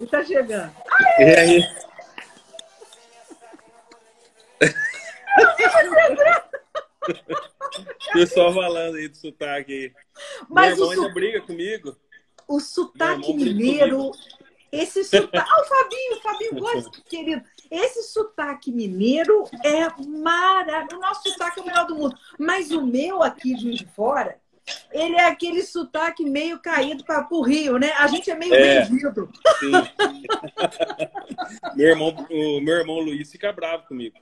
Ele tá chegando. E aí? Pessoal falando aí do sotaque aí. Mas Meu o, irmão su- ainda briga comigo. o sotaque mineiro, esse sotaque. Ah, o Fabinho, o Fabinho gosta, querido. Esse sotaque mineiro é maravilhoso. O nosso sotaque é o melhor do mundo. Mas o meu aqui de Fora, ele é aquele sotaque meio caído para o Rio, né? A gente é meio É. vendido. Sim. meu irmão, o meu irmão Luiz fica bravo comigo.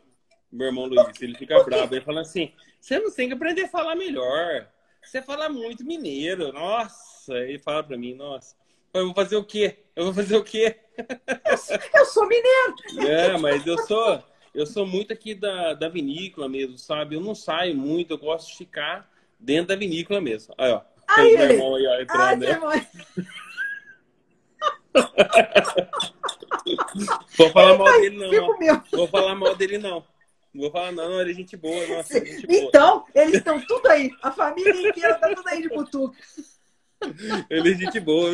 Meu irmão Luiz, ele fica bravo. Ele fala assim: você não tem que aprender a falar melhor. Você fala muito mineiro. Nossa, ele fala pra mim: nossa, eu vou fazer o quê? Eu vou fazer o quê? Eu sou mineiro. É, mas eu sou, eu sou muito aqui da, da vinícola mesmo, sabe? Eu não saio muito, eu gosto de ficar dentro da vinícola mesmo. Aí, ó. Aí, meu irmão aí, ó, Ai, entrando, né? mãe. Vou falar mal dele, não. Vou falar mal dele, não. Não vou falar, não, não, ele é gente boa, nossa, gente boa. Então, eles estão tudo aí. A família inteira tá tudo aí de Butuca. Ele é gente boa.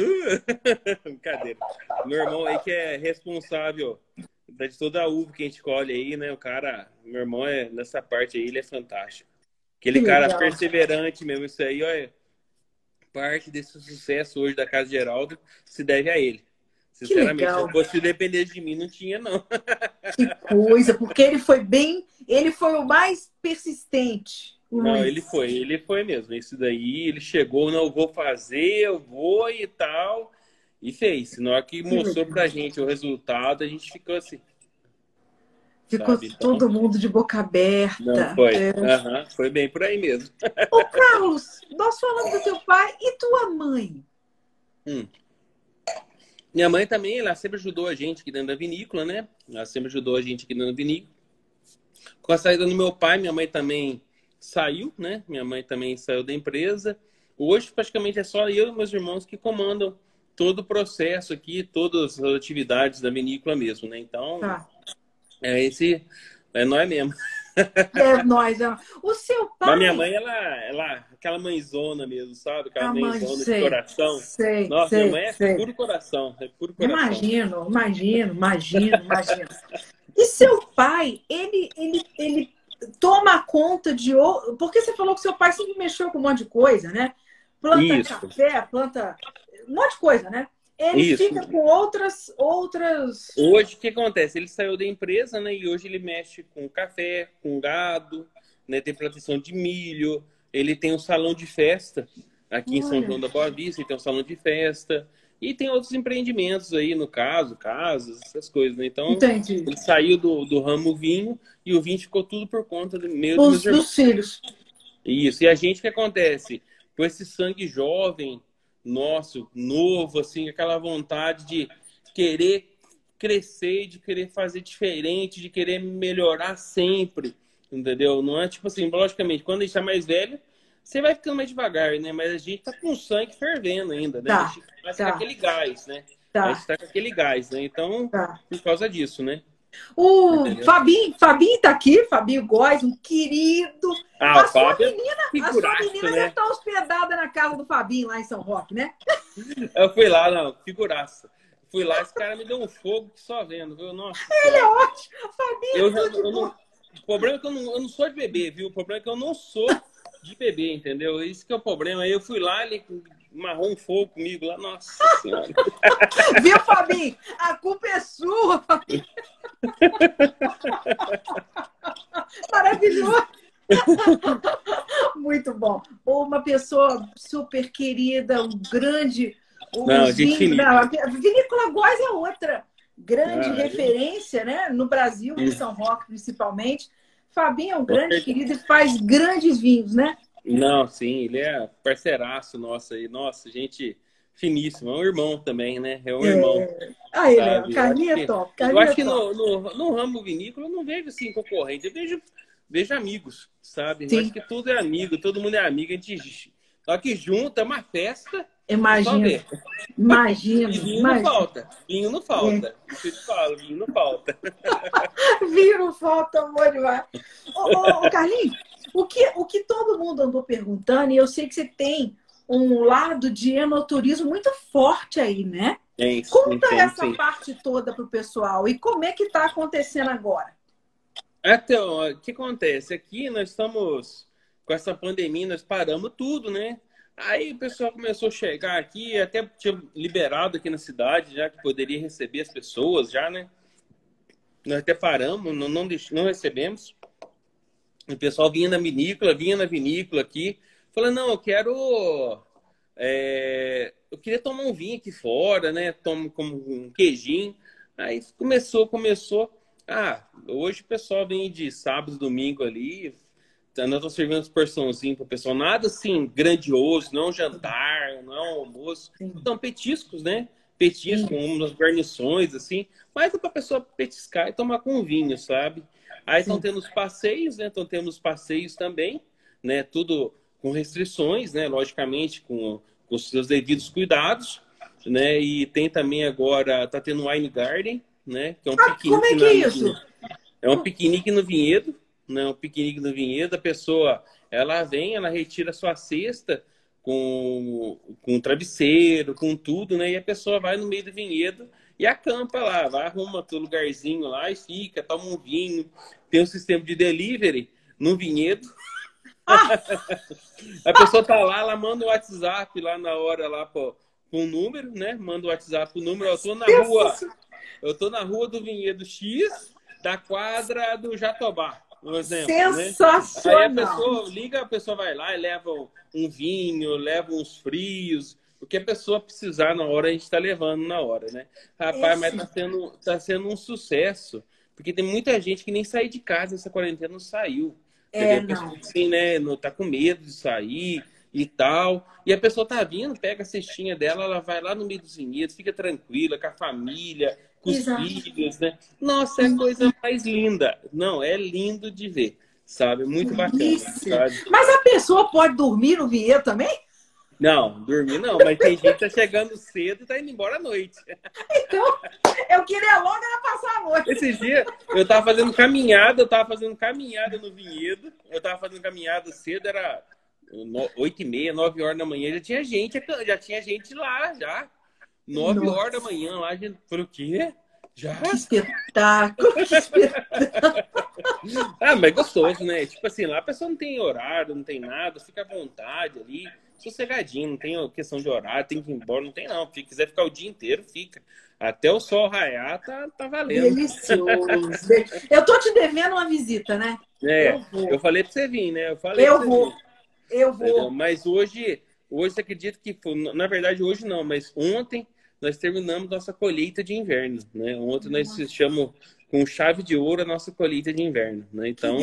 Brincadeira. Meu irmão aí que é responsável de toda a uva que a gente colhe aí, né? O cara, meu irmão é nessa parte aí, ele é fantástico. Aquele Que cara legal. perseverante mesmo, isso aí, olha. Parte desse sucesso hoje da Casa Geraldo se deve a ele. Sinceramente, se fosse depender de mim, não tinha, não. Que coisa, porque ele foi bem, ele foi o mais persistente. Não, ele foi, ele foi mesmo. Esse daí, ele chegou, não, eu vou fazer, eu vou e tal. E fez. Na hora que mostrou pra gente o resultado, a gente ficou assim. Ficou sabe, então- todo mundo de boca aberta. Não, foi. É. Aham, foi bem por aí mesmo. Ô, Carlos, nós falamos do teu pai e tua mãe. Minha mãe também, ela sempre ajudou a gente aqui dentro da vinícola, né? Ela sempre ajudou a gente aqui dentro da vinícola. Com a saída do meu pai, minha mãe também saiu, né? Minha mãe também saiu da empresa. Hoje, praticamente, é só eu e meus irmãos que comandam todo o processo aqui, todas as atividades da vinícola mesmo, né? Então, Tá. É esse... É nós mesmo. É nós. é. O seu pai. Mas minha mãe, ela, ela... Aquela mãezona mesmo, sabe? Aquela A mãe, mãezona de sei, coração. Sei, Nossa, sei, minha mãe é sei. puro coração. É puro coração. Imagino, imagino, imagino, imagino. E seu pai, ele, ele, ele toma conta de. Porque você falou que seu pai sempre mexeu com um monte de coisa, né? Planta Isso. café, planta. Um monte de coisa, né? Ele Isso. fica com outras. outras... Hoje, o que acontece? Ele saiu da empresa, né? E hoje ele mexe com café, com gado, né? Tem plantação de milho. Ele tem um salão de festa aqui em São Olha. João da Boa Vista. Ele tem um salão de festa. E tem outros empreendimentos aí, no caso, casas, essas coisas, né? Então, Entendi. ele saiu do, do ramo vinho e o vinho ficou tudo por conta do meu Os, dos filhos. Isso. E a gente, o que acontece? Com esse sangue jovem, nosso, novo, assim, aquela vontade de querer crescer, de querer fazer diferente, de querer melhorar sempre, entendeu? Não é tipo assim, logicamente, quando a gente tá mais velho, você vai ficando mais devagar, né? Mas a gente tá com o sangue fervendo ainda, né? Tá, A gente tá tá. com aquele gás, né? A Tá, gente tá com aquele gás, né? Então, tá. por causa disso, né? O Entendeu? Fabinho, Fabinho tá aqui, Fabinho Góes, um querido. Ah, a sua é menina, a sua menina né? já tá hospedada na casa do Fabinho lá em São Roque, né? Eu fui lá, não, figuraça. Fui lá, esse cara me deu um fogo que só vendo, viu? Nossa. Ele é ótimo. Fabinho, Eu, eu não, o problema é que eu não, eu não sou de bebê, viu? O problema é que eu não sou de bebê, entendeu? Isso que é o problema. Aí eu fui lá, ele marrou um fogo comigo lá, nossa senhora. Viu, Fabinho? A culpa é sua, Fabinho. Maravilhoso. Muito bom. Uma pessoa super querida, um grande. os Não, a Vinícola Góes é outra grande Ah, é. referência, né? No Brasil, em. São Roque, principalmente. Fabinho é um grande querido e faz grandes vinhos, né? Não, sim, ele é parceiraço nosso aí. Nossa, gente finíssima. É um irmão também, né? É um irmão. Aí, Sabe, Léo, eu Carlinha acho é top. Eu Carlinha acho é que no, no, no ramo vinícola eu não vejo assim concorrente, eu vejo, vejo amigos, sabe? Sim. Eu acho que tudo é amigo, todo mundo é amigo, a gente. Só que junta é uma festa, Imagina, imagina, E vinho não falta. Vinho não falta. Eu te falo, vinho não falta. Viram foto, amor demais. Ô, ô, ô, Carlinhos, o que, o que todo mundo andou perguntando, e eu sei que você tem um lado de enoturismo muito forte aí, né? Tem, Conta tem, essa sim. parte toda para o pessoal. E como é que está acontecendo agora? Então, o que acontece? Aqui nós estamos com essa pandemia, nós paramos tudo, né? Aí o pessoal começou a chegar aqui, até tinha liberado aqui na cidade, já que poderia receber as pessoas, já, né? Nós até paramos, não, não, não recebemos. O pessoal vinha na vinícola, vinha na vinícola aqui, falando, não, eu quero. É, eu queria tomar um vinho aqui fora, né? Tomo como um queijinho. Aí começou, começou. Ah, hoje o pessoal vem de sábado, domingo ali. Nós estamos servindo as porçãozinhas para o pessoal. Nada assim grandioso, não é jantar, não é almoço. Então, petiscos, né? Petiscos, umas guarnições, assim. Mas é para a pessoa petiscar e tomar com vinho, sabe? Aí estão tendo os passeios, né? Estão tendo os passeios também, né? Tudo com restrições, né? Logicamente, com, com os seus devidos cuidados, né? E tem também agora, tá tendo Wine Garden, né? Que é um ah, piquenique. Como é que é isso? É um piquenique no vinhedo, né? Um piquenique no vinhedo. A pessoa, ela vem, ela retira a sua cesta com, com travesseiro, com tudo, né? E a pessoa vai no meio do vinhedo e acampa lá, vai arruma todo lugarzinho lá e fica, toma um vinho. Tem um sistema de delivery no vinhedo. Ah! a pessoa tá lá, ela manda o WhatsApp lá na hora lá com um número, né? Manda o WhatsApp o número, eu tô na rua. Eu tô na rua do Vinhedo X, da quadra do Jatobá, por exemplo. Sensacional! Né? Aí a pessoa liga, a pessoa vai lá e leva um vinho, leva uns frios, o que a pessoa precisar na hora, a gente está levando na hora, né? Rapaz, Esse... mas está sendo, tá sendo um sucesso. Porque tem muita gente que nem saiu de casa essa quarentena, não saiu. É, não. Assim, né? Não tá com medo de sair e tal. E a pessoa tá vindo, pega a cestinha dela, ela vai lá no meio dos vinhedos, fica tranquila com a família, com os Exato. filhos, né? Nossa, é a coisa mais linda. Não, é lindo de ver, sabe? Muito bacana. Sabe? Mas a pessoa pode dormir no vinhedo também? Não, dormir não, mas tem gente que tá chegando cedo e tá indo embora à noite. Então, eu queria logo era passar a noite. Esses dias, eu tava fazendo caminhada, eu tava fazendo caminhada no vinhedo, eu tava fazendo caminhada cedo, era oito e meia, nove horas da manhã, já tinha gente, já tinha gente lá, já. Nove horas da manhã lá, a gente falou, o quê? Já? Que espetáculo, que espetáculo. ah, mas é gostoso, né? Tipo assim, lá a pessoa não tem horário, não tem nada, fica à vontade ali sossegadinho, não tem questão de horário, tem que ir embora, não tem não. Se quiser ficar o dia inteiro, fica. Até o sol raiar, tá, tá valendo. Delicioso. eu tô te devendo uma visita, né? É, eu, eu falei pra você vir, né? Eu falei Eu vou. Vir. Eu vou. Mas hoje, hoje você acredita que foi, na verdade hoje não, mas ontem nós terminamos nossa colheita de inverno, né? Ontem nós chamamos com chave de ouro a nossa colheita de inverno, né? Então,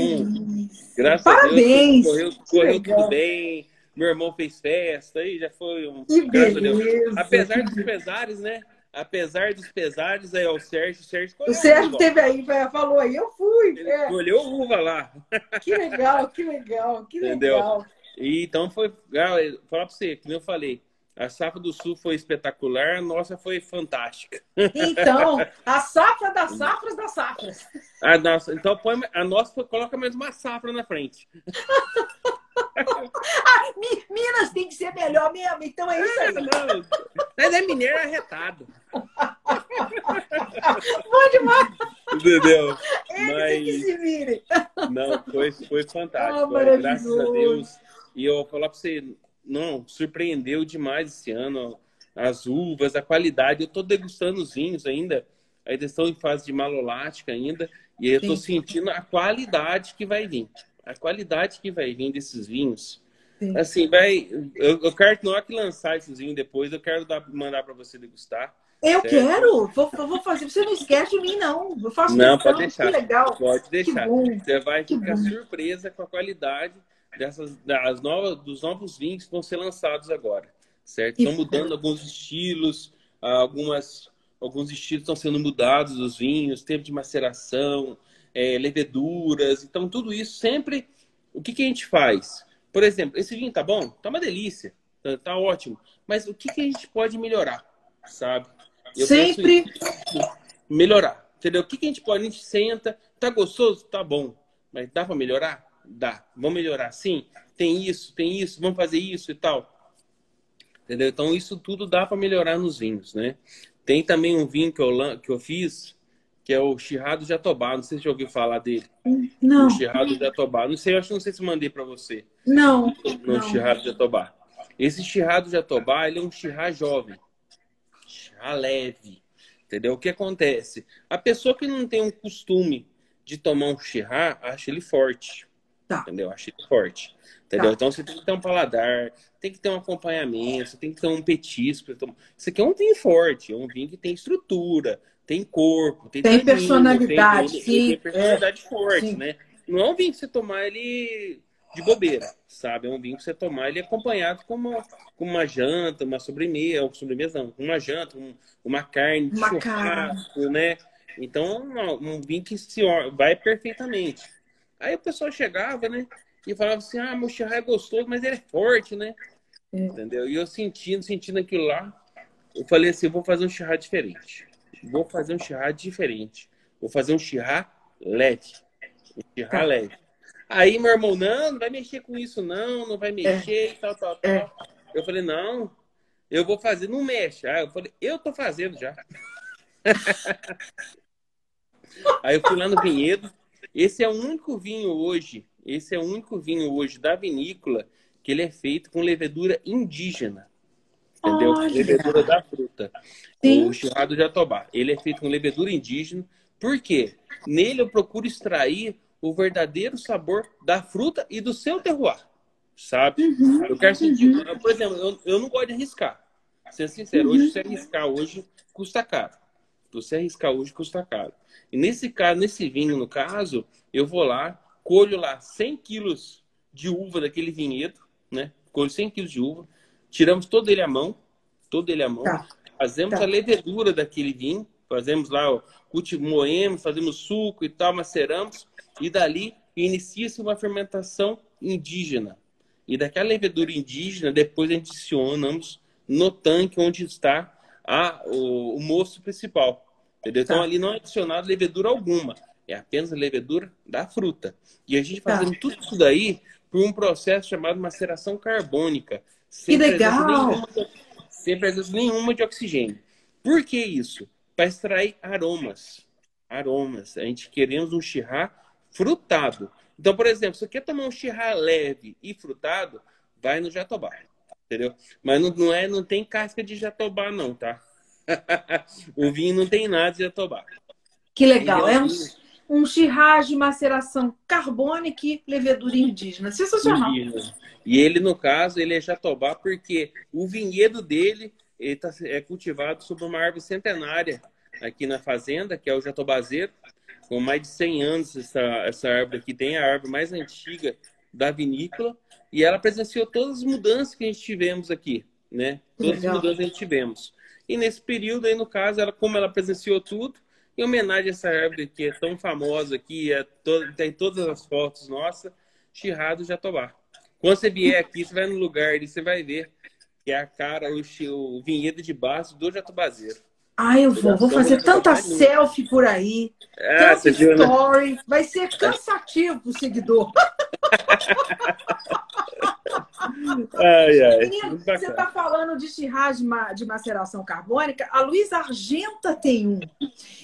graças Parabéns. a Deus, correu, correu tudo bem meu irmão fez festa, aí já foi um. Que beleza, Apesar dos pesares, né? Apesar dos pesares, aí, ó, o Sérgio, o Sérgio, o Sérgio teve aí, falou aí, eu fui. Ele é. colheu uva lá. Que legal, que legal, que Entendeu? legal. E, então foi, legal, falar pra você, como eu falei, a safra do sul foi espetacular, a nossa foi fantástica. Então, a safra das safras das safras. A nossa, então põe, a nossa coloca mais uma safra na frente. ah, Minas tem que ser melhor mesmo, então é isso aí. Não, mas é mineiro arretado. Bom demais. Entendeu? Ele mas... tem que se vire. Não, foi, foi fantástico. Ah, graças a Deus. E eu vou falar pra você, não, surpreendeu demais esse ano. As uvas, a qualidade. Eu tô degustando os vinhos ainda. Ainda estão em fase de malolática ainda. E eu tô sentindo a qualidade que vai vir a qualidade que vai vir desses vinhos. Sim. Assim, vai. Eu, eu quero não é que lançar esses vinhos depois, eu quero dar, mandar para você degustar. Eu certo? quero, vou, vou fazer. Você não esquece de mim, não. Eu faço Não, pode deixar. Que legal. Pode deixar. Você vai que ficar bom. surpresa com a qualidade dessas, das novas, dos novos vinhos que vão ser lançados agora. Certo? Estão mudando alguns estilos, algumas, alguns estilos estão sendo mudados dos vinhos, tempo de maceração, é, leveduras. Então, tudo isso sempre. O que, que a gente faz? Por exemplo, esse vinho tá bom? Tá uma delícia. Tá, tá ótimo. Mas o que, que a gente pode melhorar? Sabe? Eu sempre. melhorar. Entendeu? O que, que a gente pode? A gente senta. Tá gostoso? Tá bom. Mas dá para melhorar? Dá. Vamos melhorar? Sim. Tem isso, tem isso. Vamos fazer isso e tal. Entendeu? Então, isso tudo dá para melhorar nos vinhos, né? Tem também um vinho que eu, que eu fiz, que é o Chirrado Jatobá. Não sei se você já ouviu falar dele. Não. O Chirrado Jatobá. Não sei, acho não sei se mandei para você. Não. No não. Chirrado Jatobá. Esse Chirrado Jatobá, ele é um chirrá jovem. Chirrá leve. Entendeu? O que acontece? A pessoa que não tem um costume de tomar um chirrá, acha ele forte. Tá. Entendeu? Acha ele forte. Entendeu? Tá. Então você tem que ter um paladar, tem que ter um acompanhamento, tem que ter um petisco. Isso aqui é um vinho forte, é um vinho que tem estrutura, tem corpo, tem, tem personalidade, tem, sim. Tem personalidade é, forte, sim. né? Não é um vinho que você tomar ele de bobeira, sabe? É um vinho que você tomar ele acompanhado com uma, com uma janta, uma sobremesa, ou sobremesa não, uma janta, um, uma carne de uma churrasco, carne. né? Então, um, um vinho que se vai perfeitamente. Aí o pessoal chegava, né? E falava assim, ah, meu churrasco é gostoso, mas ele é forte, né? É. Entendeu? E eu sentindo, sentindo aquilo lá, eu falei assim, eu vou fazer um churrasco diferente vou fazer um chirrá diferente. Vou fazer um chirrá leve. Um tá. leve. Aí meu irmão, não, não vai mexer com isso, não, não vai mexer é. e tal, tal, tal. É. Eu falei, não, eu vou fazer, não mexe. Aí eu falei, eu tô fazendo já. Aí eu fui lá no vinhedo. Esse é o único vinho hoje, esse é o único vinho hoje da vinícola que ele é feito com levedura indígena entendeu? Olha. Levedura da fruta. Sim. O churrado de Atobá. Ele é feito com levedura indígena. Por quê? Nele eu procuro extrair o verdadeiro sabor da fruta e do seu terroir. Sabe? Uhum. Eu quero sentir. Uhum. Por exemplo, eu, eu não gosto de arriscar. Ser sincero, uhum. hoje você arriscar hoje custa caro. Você arriscar hoje custa caro. E nesse caso, nesse vinho, no caso, eu vou lá, colho lá 100 quilos de uva daquele vinhedo, né? Colho 100 quilos de uva, tiramos todo ele à mão, todo ele à mão, tá. fazemos tá. a levedura daquele vinho, fazemos lá, o moemos, fazemos suco e tal, maceramos, e dali inicia-se uma fermentação indígena. E daquela levedura indígena, depois adicionamos no tanque onde está a, o, o moço principal. Entendeu? Então tá. ali não é adicionado levedura alguma. É apenas a levedura da fruta. E a gente tá. fazendo tudo isso daí por um processo chamado maceração carbônica, sem que legal! Nenhuma, sem presença nenhuma de oxigênio. Por que isso? Para extrair aromas. Aromas. A gente queremos um chirrá frutado. Então, por exemplo, se você quer tomar um chirrá leve e frutado, vai no jatobá. Entendeu? Mas não, não, é, não tem casca de jatobá, não, tá? o vinho não tem nada de jatobá. Que legal. É um, um chirrá de maceração carbônica e levedura indígena. Sensacional. Indígena. E ele, no caso, ele é jatobá porque o vinhedo dele ele tá, é cultivado sob uma árvore centenária aqui na fazenda, que é o jatobazeiro, com mais de 100 anos essa, essa árvore aqui. Tem a árvore mais antiga da vinícola e ela presenciou todas as mudanças que a gente tivemos aqui, né? Todas Legal. as mudanças que a gente tivemos. E nesse período aí, no caso, ela, como ela presenciou tudo, em homenagem a essa árvore que é tão famosa aqui, é to, tem todas as fotos nossas, Chirrado Jatobá. Quando você vier aqui, você vai no lugar e você vai ver que é a cara, o, o vinhedo de baixo do Jatobazeiro. Ah, eu vou. Vou fazer tanta selfie por aí. Ah, tanta viu, né? story. Né? Vai ser cansativo pro seguidor. ai, ai. Menino, você está falando de chirrá de, maceração carbônica. A Luísa Argenta tem um.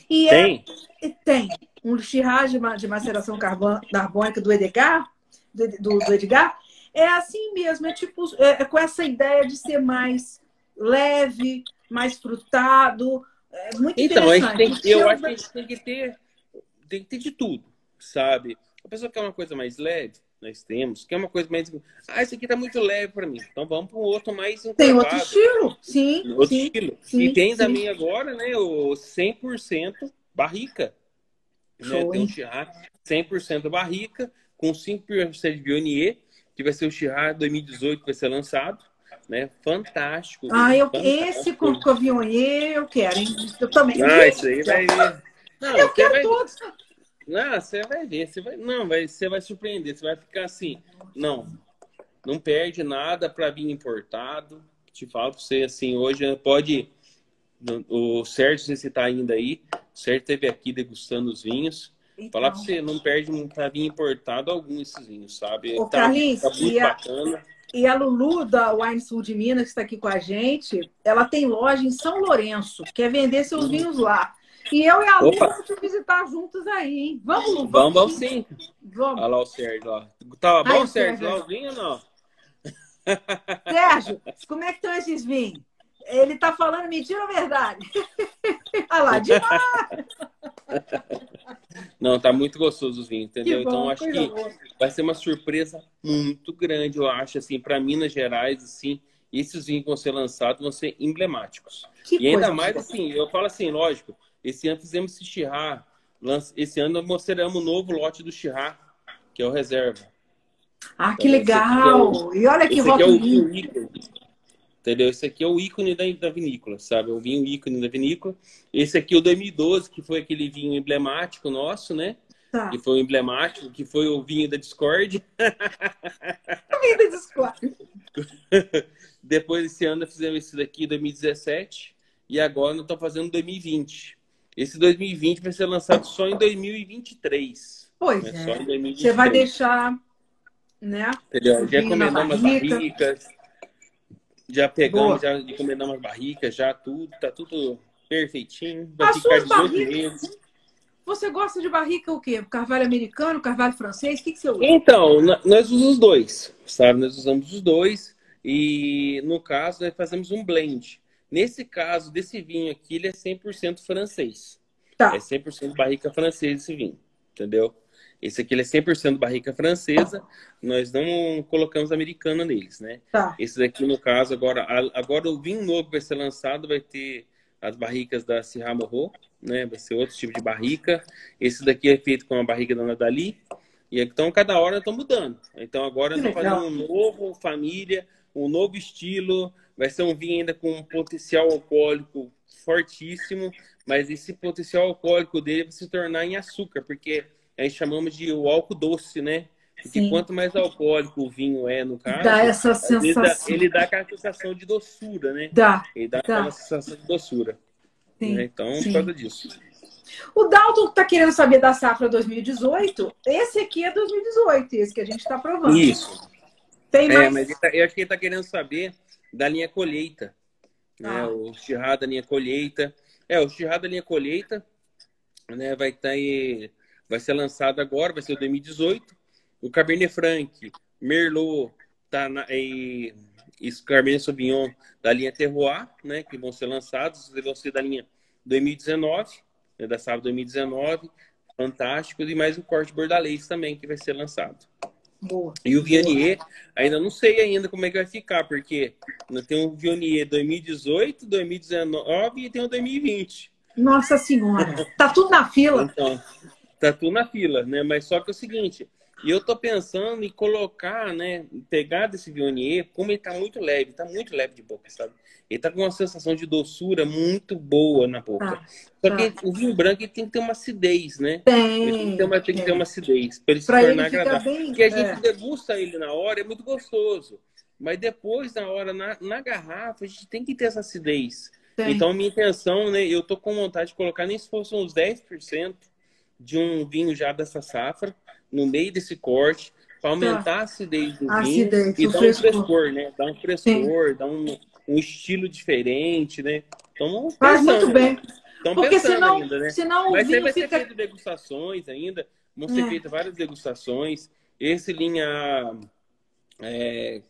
E é tem? É, tem. Um chirrá de, maceração carbônica do Edgar. Do, do, do Edgar é assim mesmo, é tipo é, é com essa ideia de ser mais leve, mais frutado. É muito então, interessante. Tem, eu acho que a gente tem que ter, tem que ter de tudo, sabe? A pessoa quer uma coisa mais leve, nós temos. Quer uma coisa mais. Ah, isso aqui tá muito leve para mim. Então vamos para um outro mais Tem outro estilo, sim. Outro sim, estilo. Sim, e tem sim. também agora, né, o 100% barrica. Né? Tem um chá 100% barrica, com 5% de Bionier que vai ser o Chirá 2018, que vai ser lançado. Né? Fantástico. Ah, eu, fantástico. esse com o Cavionier eu quero, hein? Eu também. Ah, isso aí vai. Não, eu quero vai... todos. Não, você vai ver. Você vai... Não, vai... você vai surpreender. Você vai ficar assim. Não, não perde nada para vir importado. Te falo para você assim, hoje pode. O Sérgio, você está ainda aí. O Sérgio esteve aqui degustando os vinhos. Então... Falar pra você, não perde pra vir importado algum esses vinhos, sabe? Ô, tá, Carlinhos, tá muito bacana. E a Lulu, da Wine Sul de Minas, que está aqui com a gente, ela tem loja em São Lourenço, quer vender seus uhum. vinhos lá. E eu e a Lu vamos te visitar juntos aí, hein? Vamos, Lu? Vamos, vamos sim. Vamos. Olha lá o Sérgio, ó. Tá bom, Ai, Sérgio? Lá o vinho ou não? Sérgio, como é que estão esses vinhos? Ele tá falando mentira ou verdade? Olha lá, demais! Não, tá muito gostoso os vinhos, entendeu? Bom, então acho que boa. vai ser uma surpresa muito grande, eu acho, assim, para Minas Gerais, assim, esses vinhos que vão ser lançados vão ser emblemáticos. Que e ainda mais assim, eu falo assim, lógico, esse ano fizemos esse Chirá, esse ano mostramos o novo lote do Chirá, que é o reserva. Ah, que então, legal! É o, e olha que esse aqui é o vinho Entendeu? Esse aqui é o ícone da, da vinícola, sabe? O vinho ícone da vinícola. Esse aqui é o 2012, que foi aquele vinho emblemático nosso, né? Tá. Que foi o emblemático, que foi o vinho da Discord. o vinho da Discord. Depois desse ano fizemos esse daqui, 2017. E agora nós estamos fazendo 2020. Esse 2020 vai ser lançado só em 2023. Pois né? é. Só em 2023. Você vai deixar, né? Entendeu? Já encomendamos as barricas já pegamos, Boa. já encomendamos as barricas, já tudo, tá tudo perfeitinho. Vai as ficar 18 meses. Você gosta de barrica o quê? Carvalho americano, carvalho francês? O que, que você usa? Então, nós usamos os dois, sabe? Nós usamos os dois e, no caso, nós fazemos um blend. Nesse caso, desse vinho aqui, ele é 100% francês. Tá. É 100% barrica francesa esse vinho, entendeu? Esse aqui ele é 100% barrica francesa, nós não colocamos americana neles, né? Tá. Esse daqui, no caso, agora, agora o vinho novo vai ser lançado vai ter as barricas da Syrah Morro, né? Vai ser outro tipo de barrica. Esse daqui é feito com a barriga da Nadali. E então, cada hora estão mudando. Então, agora nós estamos fazendo um novo família, um novo estilo. Vai ser um vinho ainda com um potencial alcoólico fortíssimo, mas esse potencial alcoólico dele vai se tornar em açúcar, porque a gente chamamos de o álcool doce, né? Porque Sim. quanto mais alcoólico o vinho é, no caso, dá essa sensação. Dá, ele dá aquela sensação de doçura, né? Dá. Ele dá, dá. aquela sensação de doçura. Sim. Né? Então, Sim. por causa disso. O Dalton está querendo saber da safra 2018. Esse aqui é 2018, esse que a gente está provando. Isso. Tem é, mais... mas tá, eu acho que ele está querendo saber da linha colheita. Né? Ah. Né? O Chirrá da linha colheita. É, o Chirrá da linha colheita né, vai estar tá aí vai ser lançado agora, vai ser o 2018. O Cabernet Franc, Merlot, tá na, e, e Cabernet Sauvignon da linha Terroir, né, que vão ser lançados, vão ser da linha 2019, né, da sábado 2019, fantástico, e mais o corte bordalês também que vai ser lançado. Boa. E o Vionier, ainda não sei ainda como é que vai ficar, porque tem o Vionier 2018, 2019 e tem o 2020. Nossa Senhora, tá tudo na fila. Então, tá tudo na fila, né? Mas só que é o seguinte, eu tô pensando em colocar, né? Pegar desse Vionier, como ele tá muito leve, tá muito leve de boca, sabe? Ele tá com uma sensação de doçura muito boa na boca. Tá, Só que tá. o vinho branco ele tem que ter uma acidez, né? Tem. Ele tem que ter uma, tem que ter uma acidez para ele pra se tornar agradável. Bem, Porque a gente é. degusta ele na hora, é muito gostoso. Mas depois, na hora, na, na garrafa, a gente tem que ter essa acidez. Tem. Então, minha intenção, né? Eu tô com vontade de colocar nem se fosse uns 10% de um vinho já dessa safra, no meio desse corte, para aumentar tá. a acidez do vinho e dar um frescor, né? Dar um frescor, dar um, um estilo diferente, né? Então, Faz muito bem. Estão Porque senão, ainda, né? senão Mas vai fica... ser feito degustações ainda, vão ser é. feitas várias degustações. Esse linha... É,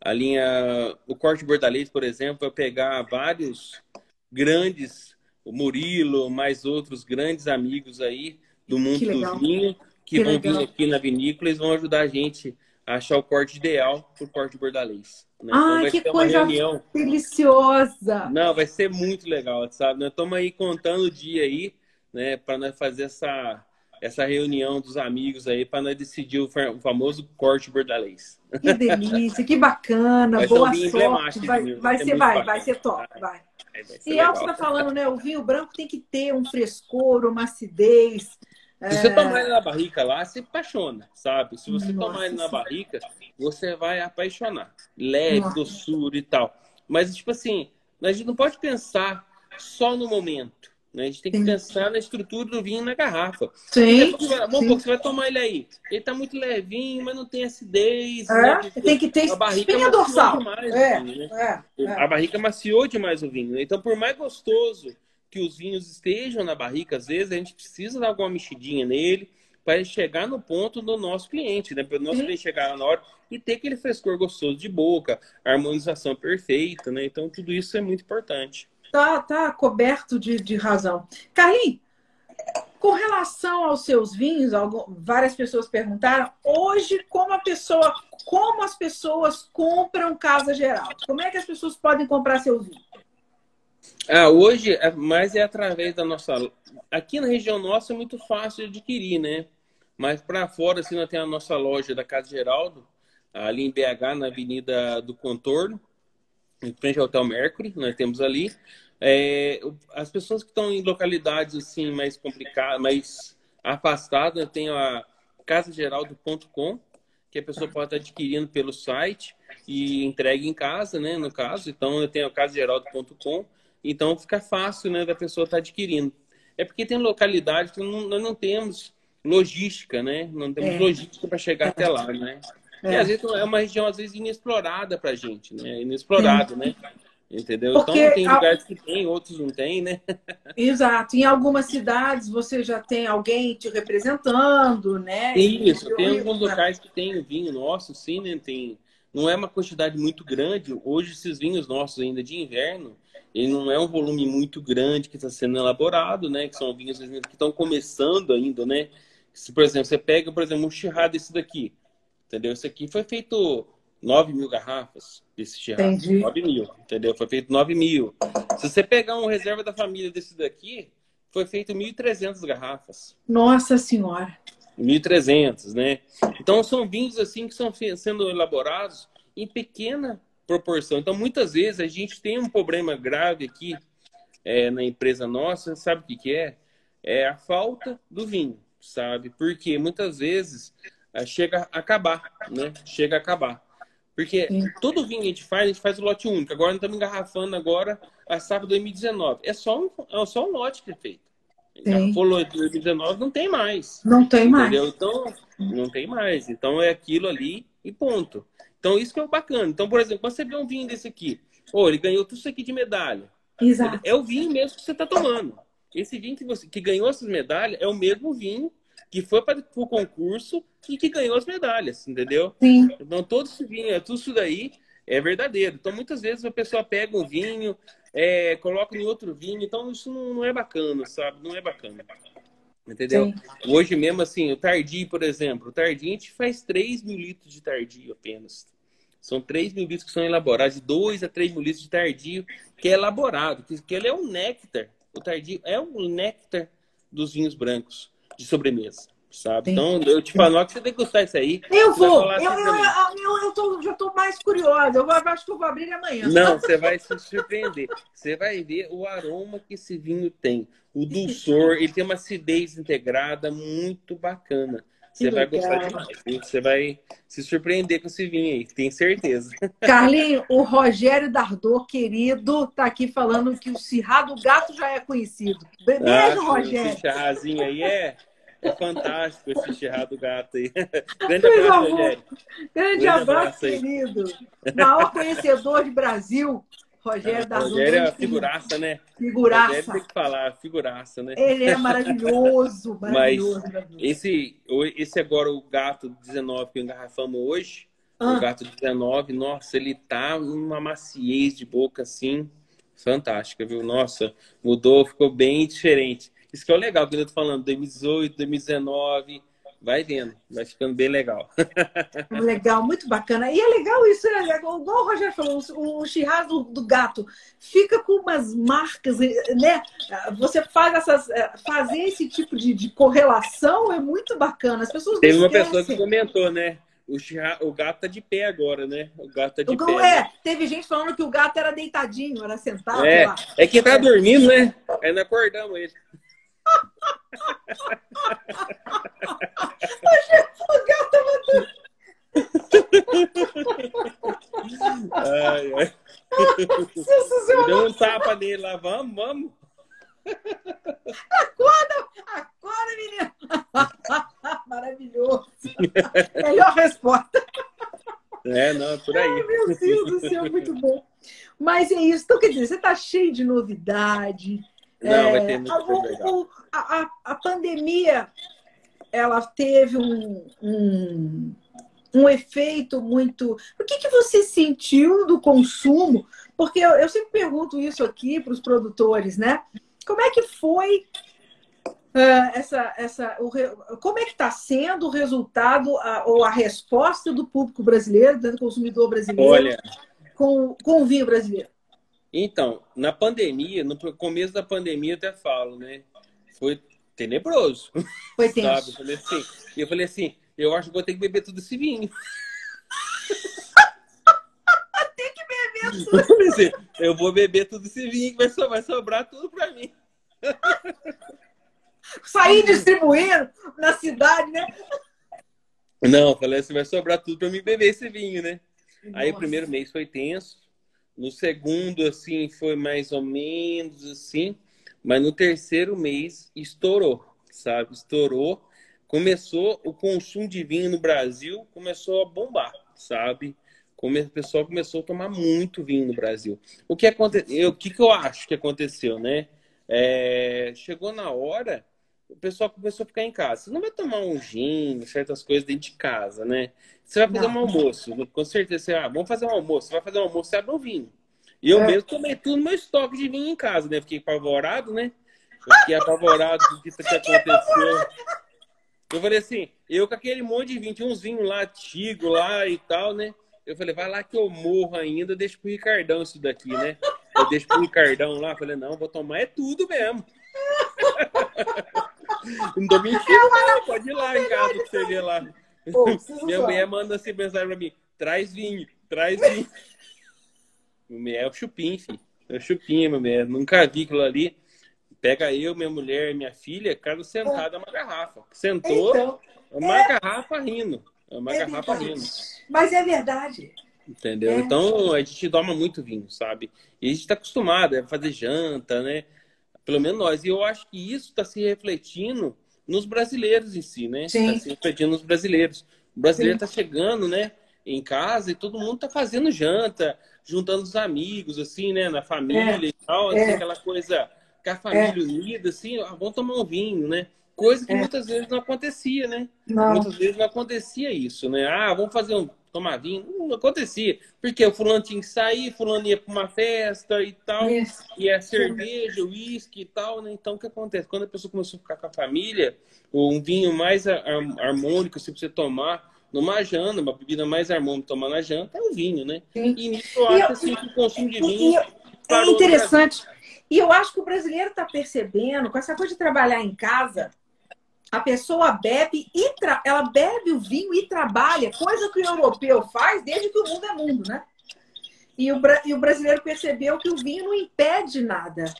a linha... O corte bordalês, por exemplo, vai pegar vários grandes... O Murilo, mais outros grandes amigos aí, do mundo do vinho, que, que vão legal. vir aqui na vinícola e vão ajudar a gente a achar o corte ideal para o corte bordalês. Né? Ah, então que coisa deliciosa! Não, vai ser muito legal, sabe? Nós estamos aí contando o dia aí, né, para nós fazer essa essa reunião dos amigos aí para nós decidir o famoso corte bordalês. Que delícia, que bacana, vai boa sorte. Vai, vai, ser, vai, vai ser top, vai. E é o que você está falando, né? O vinho branco tem que ter um frescor, uma acidez, se você tomar ele na barrica lá, você apaixona, sabe? Se você Nossa, tomar ele na barrica, você vai apaixonar. Leve, Nossa. doçura e tal. Mas, tipo assim, a gente não pode pensar só no momento, Né? A gente tem que sim. pensar na estrutura do vinho na garrafa. Sim. Vamos sim. você vai tomar ele aí. Ele tá muito levinho, mas não tem acidez. É, né? tem que ter a barriga dorsal. Demais é, vinho, né? é, é. A barriga maciou demais o vinho. Então, por mais gostoso que os vinhos estejam na barrica, às vezes a gente precisa dar alguma mexidinha nele para chegar no ponto do nosso cliente, né? Para o nosso cliente chegar na hora e ter aquele frescor gostoso de boca, harmonização perfeita, né? Então, tudo isso é muito importante. Tá, tá coberto de, de razão. Carlinhos, com relação aos seus vinhos, várias pessoas perguntaram, hoje como a pessoa, como as pessoas compram Casa Geral? Como é que as pessoas podem comprar seus vinhos? Ah, hoje, é, mais é através da nossa. Aqui na região nossa é muito fácil de adquirir, né? Mas para fora, assim, nós temos a nossa loja da Casa Geraldo, ali em BH, na Avenida do Contorno, em frente ao Hotel Mercury, nós temos ali. É, as pessoas que estão em localidades assim mais complicadas, mais afastadas, tem a casageraldo.com, que a pessoa pode estar adquirindo pelo site e entregue em casa, né, no caso. Então, eu tenho a casageraldo.com, então fica fácil, né, da pessoa estar adquirindo. É porque tem localidades que não, nós não temos logística, né? Não temos é. logística para chegar até lá, né? É. E às vezes é uma região às vezes inexplorada para a gente, né? Inexplorada, né? Entendeu? Porque então tem lugares que tem, outros não tem, né? Exato. Em algumas cidades você já tem alguém te representando, né? Isso, tem alguns locais que tem vinho nosso, sim, né? Tem, não é uma quantidade muito grande. Hoje esses vinhos nossos ainda de inverno, ele não é um volume muito grande que está sendo elaborado, né? Que são vinhos que estão começando ainda, né? Se, por exemplo, você pega, por exemplo, um chirrado desse daqui, entendeu? Esse aqui foi feito 9 mil garrafas desse chirrado. Entendi. 9 mil, entendeu? Foi feito 9 mil. Se você pegar um reserva da família desse daqui, foi feito 1.300 garrafas. Nossa Senhora! 1.300, né? Então, são vinhos assim que estão sendo elaborados em pequena proporção. Então, muitas vezes, a gente tem um problema grave aqui é, na empresa nossa, sabe o que, que é? É a falta do vinho sabe? Porque muitas vezes eh, chega a acabar, né? Chega a acabar. Porque Sim. todo vinho que a gente faz, a gente faz o lote único. Agora nós estamos engarrafando agora a safra 2019. É só um, é só um lote que é feito. Falou 2019, não tem mais. Não tem entendeu? mais. Então, não tem mais. Então é aquilo ali e ponto. Então isso que é o bacana. Então, por exemplo, quando você vê um vinho desse aqui, oh, ele ganhou tudo isso aqui de medalha. Exato. É o vinho mesmo que você está tomando. Esse vinho que, você, que ganhou essas medalhas é o mesmo vinho que foi para o concurso e que ganhou as medalhas, entendeu? Sim. Então, todo esse vinho, tudo isso daí é verdadeiro. Então, muitas vezes a pessoa pega um vinho, é, coloca em outro vinho, então isso não, não, é bacana, sabe? Não é bacana. Entendeu? Sim. Hoje mesmo, assim, o tardio, por exemplo, o tardio a gente faz 3 mil litros de tardio apenas. São 3 mil litros que são elaborados, de 2 a 3 mil litros de tardio, que é elaborado, que, que ele é um néctar o tardio é o néctar dos vinhos brancos de sobremesa. Sabe? Então, eu te falo que você tem que gostar disso aí. Eu vou. Eu, eu, eu, eu, tô, já estou mais curiosa. Eu acho que eu vou abrir amanhã. Não, você vai se surpreender. Você vai ver o aroma que esse vinho tem. O dulçor, ele tem uma acidez integrada muito bacana. Você vai gostar demais. Você vai se surpreender com esse vinho aí, tenho certeza. Carlinho, o Rogério Dardor, querido, tá aqui falando que o Cirrado Gato já é conhecido. Beijo, ah, Rogério. Esse charrazinho aí é fantástico, esse Cerrado Gato aí. Grande abraço, Rogério. Grande, Grande abraço, abraço querido. Maior conhecedor de Brasil. Rogério da Rogério é figuraça, né? Figuraça. Rogério tem que falar, figuraça, né? Ele é maravilhoso, maravilhoso. Mas esse, esse agora, o gato 19 que engarrafamos hoje, ah. o gato 19, nossa, ele tá numa maciez de boca assim, fantástica, viu? Nossa, mudou, ficou bem diferente. Isso que é o legal, que eu tô falando, 2018, 2019 vai vendo, vai ficando bem legal. legal, muito bacana. E é legal isso, é legal. igual o Rogério falou, o, o do, do, gato fica com umas marcas, né? Você faz essas, é, fazer esse tipo de, de correlação é muito bacana. As pessoas Teve uma pessoa que comentou, né? O, o gato tá de pé agora, né? O gato tá de o, pé. É, né? teve gente falando que o gato era deitadinho, era sentado. É, lá. é que tá dormindo, né? Aí não acordamos ele. O gato tava ai, ai. Deu um tapa nele lá, vamos, vamos. Acorda, acorda, menino. Maravilhoso. Melhor resposta. É, não, é por aí. Ai, meu Deus do céu, muito bom. Mas é isso. Então, quer dizer, você está cheio de novidade. Não, é, vai ter muito o, a, a, a, pandemia, ela teve um, um, um efeito muito... O que, que você sentiu do consumo? Porque eu, eu sempre pergunto isso aqui para os produtores, né? Como é que foi Uh, essa, essa, o, como é que está sendo o resultado a, ou a resposta do público brasileiro, do consumidor brasileiro, Olha, com, com o vinho brasileiro? Então, na pandemia, no começo da pandemia, eu até falo, né? Foi tenebroso. Foi tenso. Sabe? Eu falei assim, eu falei assim, eu acho que vou ter que beber tudo esse vinho. Tem que beber tudo. Assim, eu vou beber tudo esse vinho, vai sobrar, vai sobrar tudo para mim. Sair distribuindo na cidade, né? Não, falei assim, vai sobrar tudo para mim beber esse vinho, né? Nossa. Aí o primeiro mês foi tenso. No segundo, assim, foi mais ou menos assim. Mas no terceiro mês estourou, sabe? Estourou. Começou o consumo de vinho no Brasil, começou a bombar, sabe? O pessoal começou a tomar muito vinho no Brasil. O que aconteceu? O que, que eu acho que aconteceu, né? É... chegou na hora o pessoal começou a ficar em casa. Você não vai tomar um gin, certas coisas dentro de casa, né? Você vai fazer não. um almoço, com certeza. Você, ah, vamos fazer um almoço. Você vai fazer um almoço, você abre um vinho. E eu é. mesmo tomei tudo no meu estoque de vinho em casa, né? Fiquei apavorado, né? Eu fiquei apavorado do que, que aconteceu. Eu falei assim, eu com aquele monte de vinho, tinha uns vinhos lá, Tigo lá e tal, né? Eu falei, vai lá que eu morro ainda, deixa pro Ricardão isso daqui, né? Eu deixo pro Ricardão lá, falei, não, vou tomar é tudo mesmo. Não tô mentindo, não. Pode ir lá em casa pra você ver lá. Pô, Minha mulher manda assim mensagem pra mim: traz vinho, traz vinho. Meu é o chupim, filho. É o chupim, meu mulher. Nunca vi aquilo ali. Pega eu, minha mulher e minha filha, cada sentada é uma garrafa. Sentou, então, uma é... garrafa rindo. Uma é garrafa verdade. rindo. Mas é verdade. Entendeu? É. Então a gente toma muito vinho, sabe? E a gente tá acostumado a fazer janta, né? Pelo menos nós. E eu acho que isso está se refletindo nos brasileiros em si, né? Está se refletindo nos brasileiros. O brasileiro está chegando, né? Em casa e todo mundo está fazendo janta, juntando os amigos, assim, né? Na família é. e tal, assim, é. aquela coisa com a família é. unida, assim, ah, vamos tomar um vinho, né? Coisa que é. muitas vezes não acontecia, né? Não. Muitas vezes não acontecia isso, né? Ah, vamos fazer um tomar vinho. Não acontecia. Porque o fulano tinha que sair, fulano ia para uma festa e tal. Isso. E a cerveja, o uísque e tal, né? Então, o que acontece? Quando a pessoa começou a ficar com a família, um vinho mais harmônico, se você tomar numa janta, uma bebida mais harmônica tomar na janta, é o vinho, né? Sim. E nisso eu acho assim, que o consumo de vinho... é interessante. E eu acho que o brasileiro está percebendo, com essa coisa de trabalhar em casa, a pessoa bebe e tra... ela bebe o vinho e trabalha, coisa que o europeu faz desde que o mundo é mundo, né? E o, e o brasileiro percebeu que o vinho não impede nada,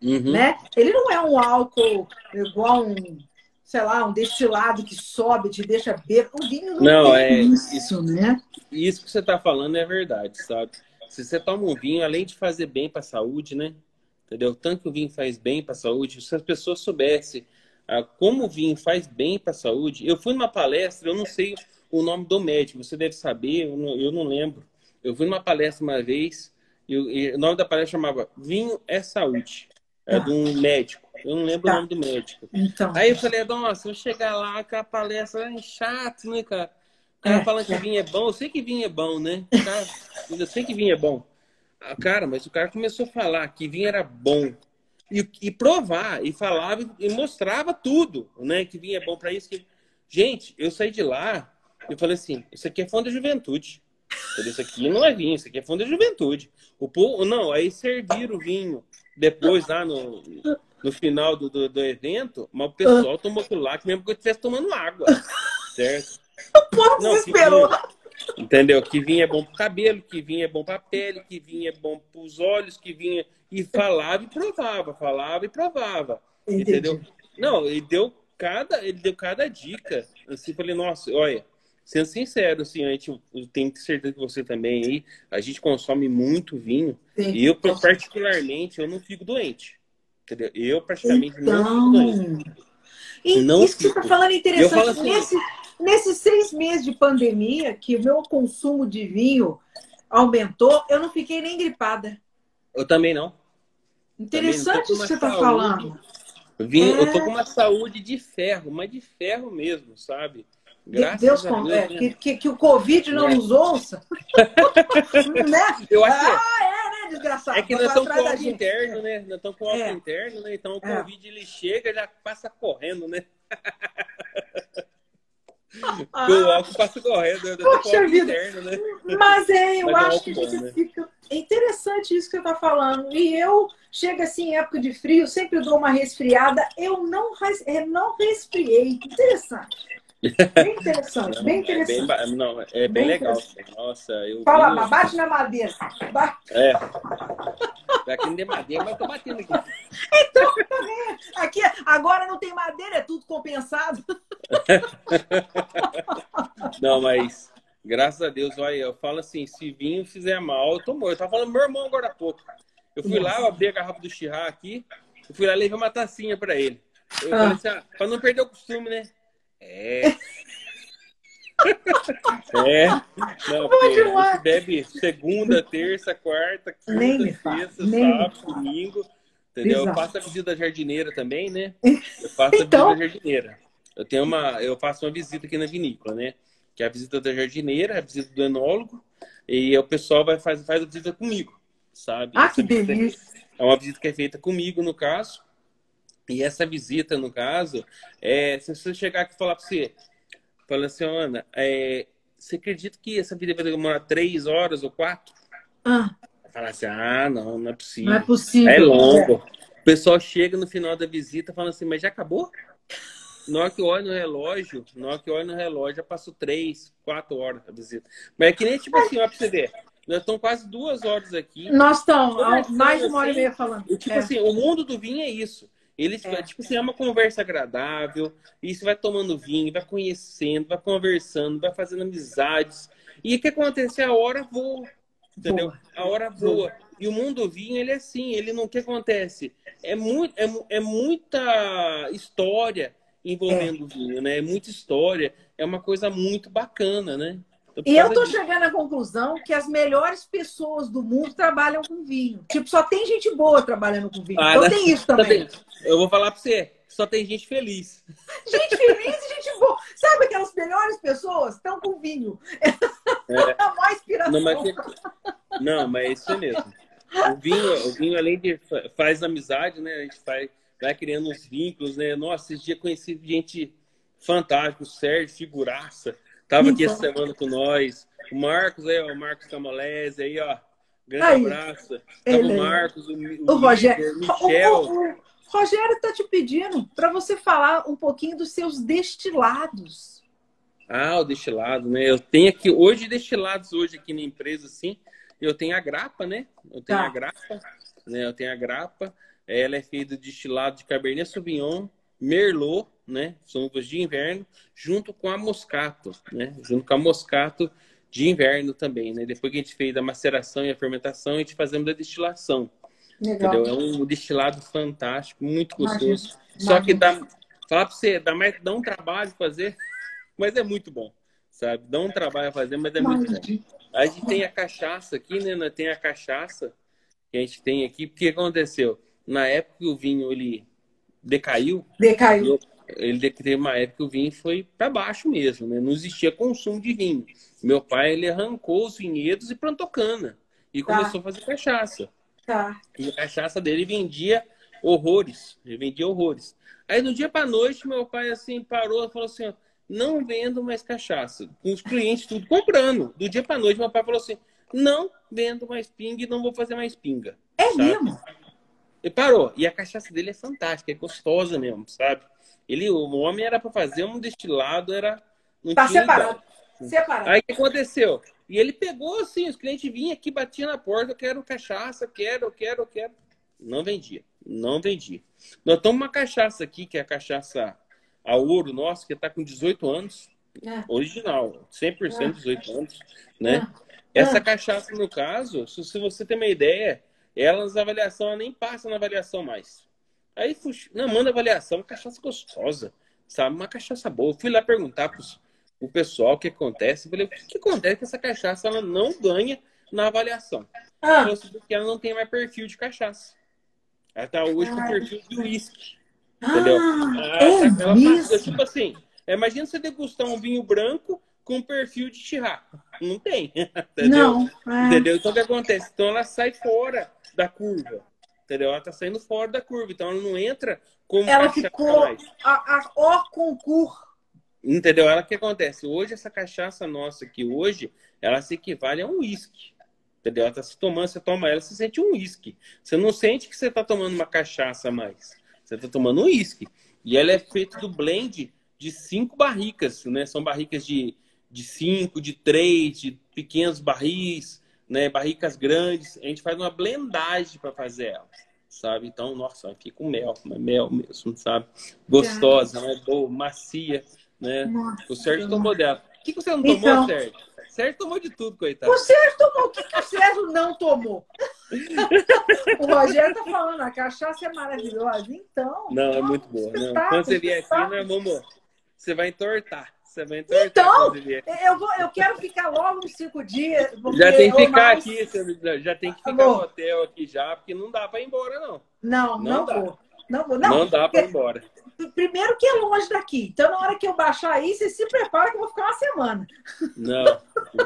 uhum. né? Ele não é um álcool igual um, sei lá, um destilado que sobe, te deixa beber. O vinho não, não é isso, isso, né? Isso que você está falando é verdade, sabe? Se você toma um vinho, além de fazer bem para a saúde, né? Entendeu? Tanto que o vinho faz bem para a saúde, se as pessoas soubessem como o vinho faz bem para a saúde. Eu fui numa palestra, eu não sei o nome do médico, você deve saber, eu não, eu não lembro. Eu fui numa palestra uma vez, e, e, o nome da palestra chamava Vinho é Saúde. É ah. de um médico. Eu não lembro tá. o nome do médico. Então. Aí eu falei, nossa, eu chegar lá com a palestra é chato, né, cara? O cara é, falando que vinho é bom, eu sei que vinho é bom, né? Cara, eu sei que vinho é bom. Ah, cara, mas o cara começou a falar que vinho era bom e, e provar, e falava, e mostrava tudo, né? Que vinha bom para isso. Que... Gente, eu saí de lá, eu falei assim, isso aqui é fundo da juventude. Isso aqui não é vinho, isso aqui é fundo da juventude. O povo, não, aí serviram o vinho depois lá no, no final do, do, do evento, mas o pessoal tomou aquilo lá que mesmo que eu estivesse tomando água, certo? O povo não, desesperou. Entendeu? Que vinho é bom pro cabelo, que vinho é bom pra pele, que vinho é bom pros olhos, que vinho. E falava e provava, falava e provava. Entendi. Entendeu? Não, ele deu cada, ele deu cada dica. Assim, falei, nossa, olha, sendo sincero, assim, a gente tem certeza que você também aí, a gente consome muito vinho. Sim. E eu, particularmente, eu não fico doente. Entendeu? Eu praticamente então... não e não isso que você está falando é interessante. Assim, Nesse, nesses seis meses de pandemia, que o meu consumo de vinho aumentou, eu não fiquei nem gripada. Eu também não. Interessante isso que você está falando. Vim, é... Eu tô com uma saúde de ferro, mas de ferro mesmo, sabe? Graças Deus, a Deus. É, que, que, que, o Covid não é. nos ouça. né? Eu acho ah, é, né, desgraçado? É que nós estamos com o interno, né? Nós estamos com o é. interno, né? Então o é. Covid ele chega já passa correndo, né? Ah, o álcool passa correndo, eu Poxa vida. Interno, né? Mas é, eu Mas é acho que a gente né? fica. É interessante isso que você está falando. E eu chego assim em época de frio, sempre dou uma resfriada. Eu não, não resfriei. Interessante. Bem interessante, bem interessante. É bem, não, é bem, bem legal. Nossa, eu. Fala, vi... bate na madeira. Bate. É. Aqui não tem madeira, mas eu tô batendo aqui. Então, tá vendo? Aqui, agora não tem madeira, é tudo compensado. Não, mas graças a Deus, olha, eu falo assim, se vinho fizer mal, eu tô morto. Eu tava falando meu irmão agora há pouco. Eu fui lá, eu abri a garrafa do Chirá aqui, eu fui lá e levei uma tacinha pra ele. Eu ah. falei assim, ah, pra não perder o costume, né? É. é. Não, porque a gente bebe segunda, terça, quarta, quinta, sexta, sábado, domingo. Entendeu? Exato. Eu faço a visita jardineira também, né? Eu faço então... a visita jardineira. Eu tenho uma, eu faço uma visita aqui na vinícola, né? Que é a visita da jardineira, a visita do enólogo, e o pessoal vai faz, faz a visita comigo, sabe? Ah, que delícia! É uma visita que é feita comigo, no caso. E essa visita, no caso, é se você chegar aqui e falar para você, fala assim, Ana, é, você acredita que essa vida vai demorar três horas ou quatro? Ah. Falar assim, ah, não, não é possível. Não é possível. É longo. É. O pessoal chega no final da visita falando assim, mas já acabou? Na hora que eu olho no relógio, na hora que eu olho no relógio, já passou três, quatro horas a visita. Mas é que nem tipo assim, ó, pra você ver. Nós estamos quase duas horas aqui. Nós estamos, mais de uma hora e meia falando. Tipo é. assim, o mundo do vinho é isso. Eles, é. tipo assim, é uma conversa agradável, e você vai tomando vinho, vai conhecendo, vai conversando, vai fazendo amizades. E o que acontece? A hora voa, entendeu? Boa. A hora voa. E o mundo do vinho, ele é assim, ele não... O que acontece? É, muito, é, é muita história envolvendo é. vinho, né? É muita história, é uma coisa muito bacana, né? E eu tô chegando à conclusão que as melhores pessoas do mundo trabalham com vinho. Tipo, só tem gente boa trabalhando com vinho. Ah, então tem isso também. Tem... Eu vou falar para você, só tem gente feliz. Gente feliz e gente boa. Sabe aquelas melhores pessoas? Estão com vinho. É. A mais inspiração. Não mas, é não, mas é isso mesmo. O vinho, o vinho, além de faz amizade, né? A gente faz, vai criando uns vínculos, né? Nossa, esse dia conheci gente fantástica, o Sérgio, figuraça. Tava aqui essa semana com nós. O Marcos aí, ó, o Marcos Camolese aí, ó. Grande aí, abraço. Tava o Marcos, o, o, o Rogério. o Michel. O, o, Rogério está te pedindo para você falar um pouquinho dos seus destilados. Ah, o destilado, né? Eu tenho aqui hoje destilados hoje aqui na empresa, sim. Eu tenho a grapa, né? Eu tenho tá. a grapa, né? Eu tenho a grapa. Ela é feita de destilado de Cabernet Sauvignon, Merlot, né? São uvas de inverno, junto com a Moscato, né? Junto com a Moscato de inverno também, né? Depois que a gente fez a maceração e a fermentação, a gente fazemos a destilação. Legal. Entendeu? É um destilado fantástico, muito gostoso. Imagina. Só que dá, falar para você, dá, mais, dá um trabalho fazer, mas é muito bom, sabe? Dá um trabalho a fazer, mas é muito bom. A gente tem a cachaça aqui, né? Tem a cachaça que a gente tem aqui. O que aconteceu? Na época que o vinho ele decaiu. Decaiu. Ele teve uma época que o vinho foi para baixo mesmo, né? Não existia consumo de vinho. Meu pai ele arrancou os vinhedos e plantou cana e tá. começou a fazer cachaça. Tá. E a cachaça dele vendia horrores. Ele vendia horrores. Aí no dia para noite, meu pai assim parou e falou assim: ó, não vendo mais cachaça. Com os clientes tudo comprando. Do dia para noite, meu pai falou assim: não vendo mais pinga e não vou fazer mais pinga. É sabe? mesmo? E parou. E a cachaça dele é fantástica, é gostosa mesmo, sabe? Ele, o homem era para fazer um destilado, era. Não tá separado. Separado. Aí o que aconteceu? E ele pegou assim, os clientes vinham aqui, batiam na porta, eu quero cachaça, quero, eu quero, eu quero. Não vendia, não vendia. Nós tomamos uma cachaça aqui, que é a cachaça a ouro nosso, que está com 18 anos, é. original, 100% é. 18 anos, né? É. Essa cachaça, no caso, se, você tem uma ideia, ela nas avaliação, ela nem passa na avaliação mais. Aí, fui, não, manda avaliação, cachaça gostosa, sabe? Uma cachaça boa. Fui lá perguntar pros, pro pessoal o que acontece. falei, o que, que acontece que essa cachaça ela não ganha na avaliação? Ah. Porque ela não tem mais perfil de cachaça. Ela tá hoje com perfil de uísque. Entendeu? Ah, é ela, ela, tipo assim, imagina você degustar um vinho branco com perfil de Chirá. Não tem. Entendeu? Não. É. Entendeu? Então o que acontece? Então ela sai fora da curva. Entendeu? Ela tá saindo fora da curva. Então ela não entra como Ela ficou a, a, o concurso. Entendeu? Ela o que acontece? Hoje, essa cachaça nossa aqui, hoje, ela se equivale a um uísque. Entendeu? Ela tá se tomando, você toma ela, você sente um uísque. Você não sente que você tá tomando uma cachaça mais. Você tá tomando um uísque. E ela é feita do blend de cinco barricas, né? São barricas de de cinco, de três, de pequenos barris, né, barricas grandes. A gente faz uma blendagem para fazer ela, sabe? Então, nossa, aqui com mel, mel mesmo, sabe? Gostosa, né? Boa, macia, né? Nossa, o Sérgio tomou dela. O que, que você não tomou, então... Sérgio? O Sérgio tomou de tudo, coitado. O Sérgio tomou. O que, que o Sérgio não tomou? o Rogério tá falando, a cachaça é maravilhosa. Então. Não, é muito boa. Não. Quando você vier aqui, né, vamos. Você vai entortar. Então, eu, vou, eu quero ficar logo uns cinco dias. Já tem que ficar mais... aqui, já tem que ficar no hotel aqui já, porque não dá para ir embora, não. Não, não, não vou. Não, vou. não, não dá para ir embora. Primeiro que é longe daqui. Então, na hora que eu baixar aí, você se prepara que eu vou ficar uma semana. Não,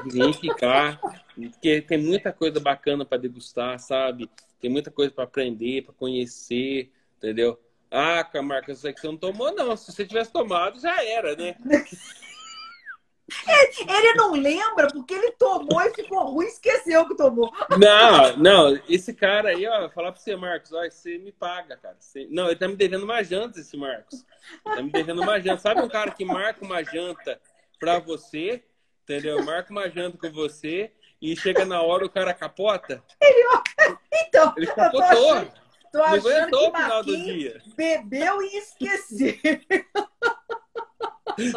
vem ficar. Porque tem muita coisa bacana para degustar, sabe? Tem muita coisa para aprender, para conhecer, entendeu? Ah, Camargo, isso aqui você não tomou, não. Se você tivesse tomado, já era, né? Ele não lembra porque ele tomou e ficou ruim, esqueceu que tomou. Não, não, esse cara aí, ó, falar pra você, Marcos, ó, você me paga, cara. Você... Não, ele tá me devendo uma janta, esse Marcos. Ele tá me devendo uma janta. Sabe um cara que marca uma janta pra você, entendeu? Marca uma janta com você e chega na hora o cara capota? Ele... Então, ele capotou. Tô achando que o final do dia. bebeu e esqueceu.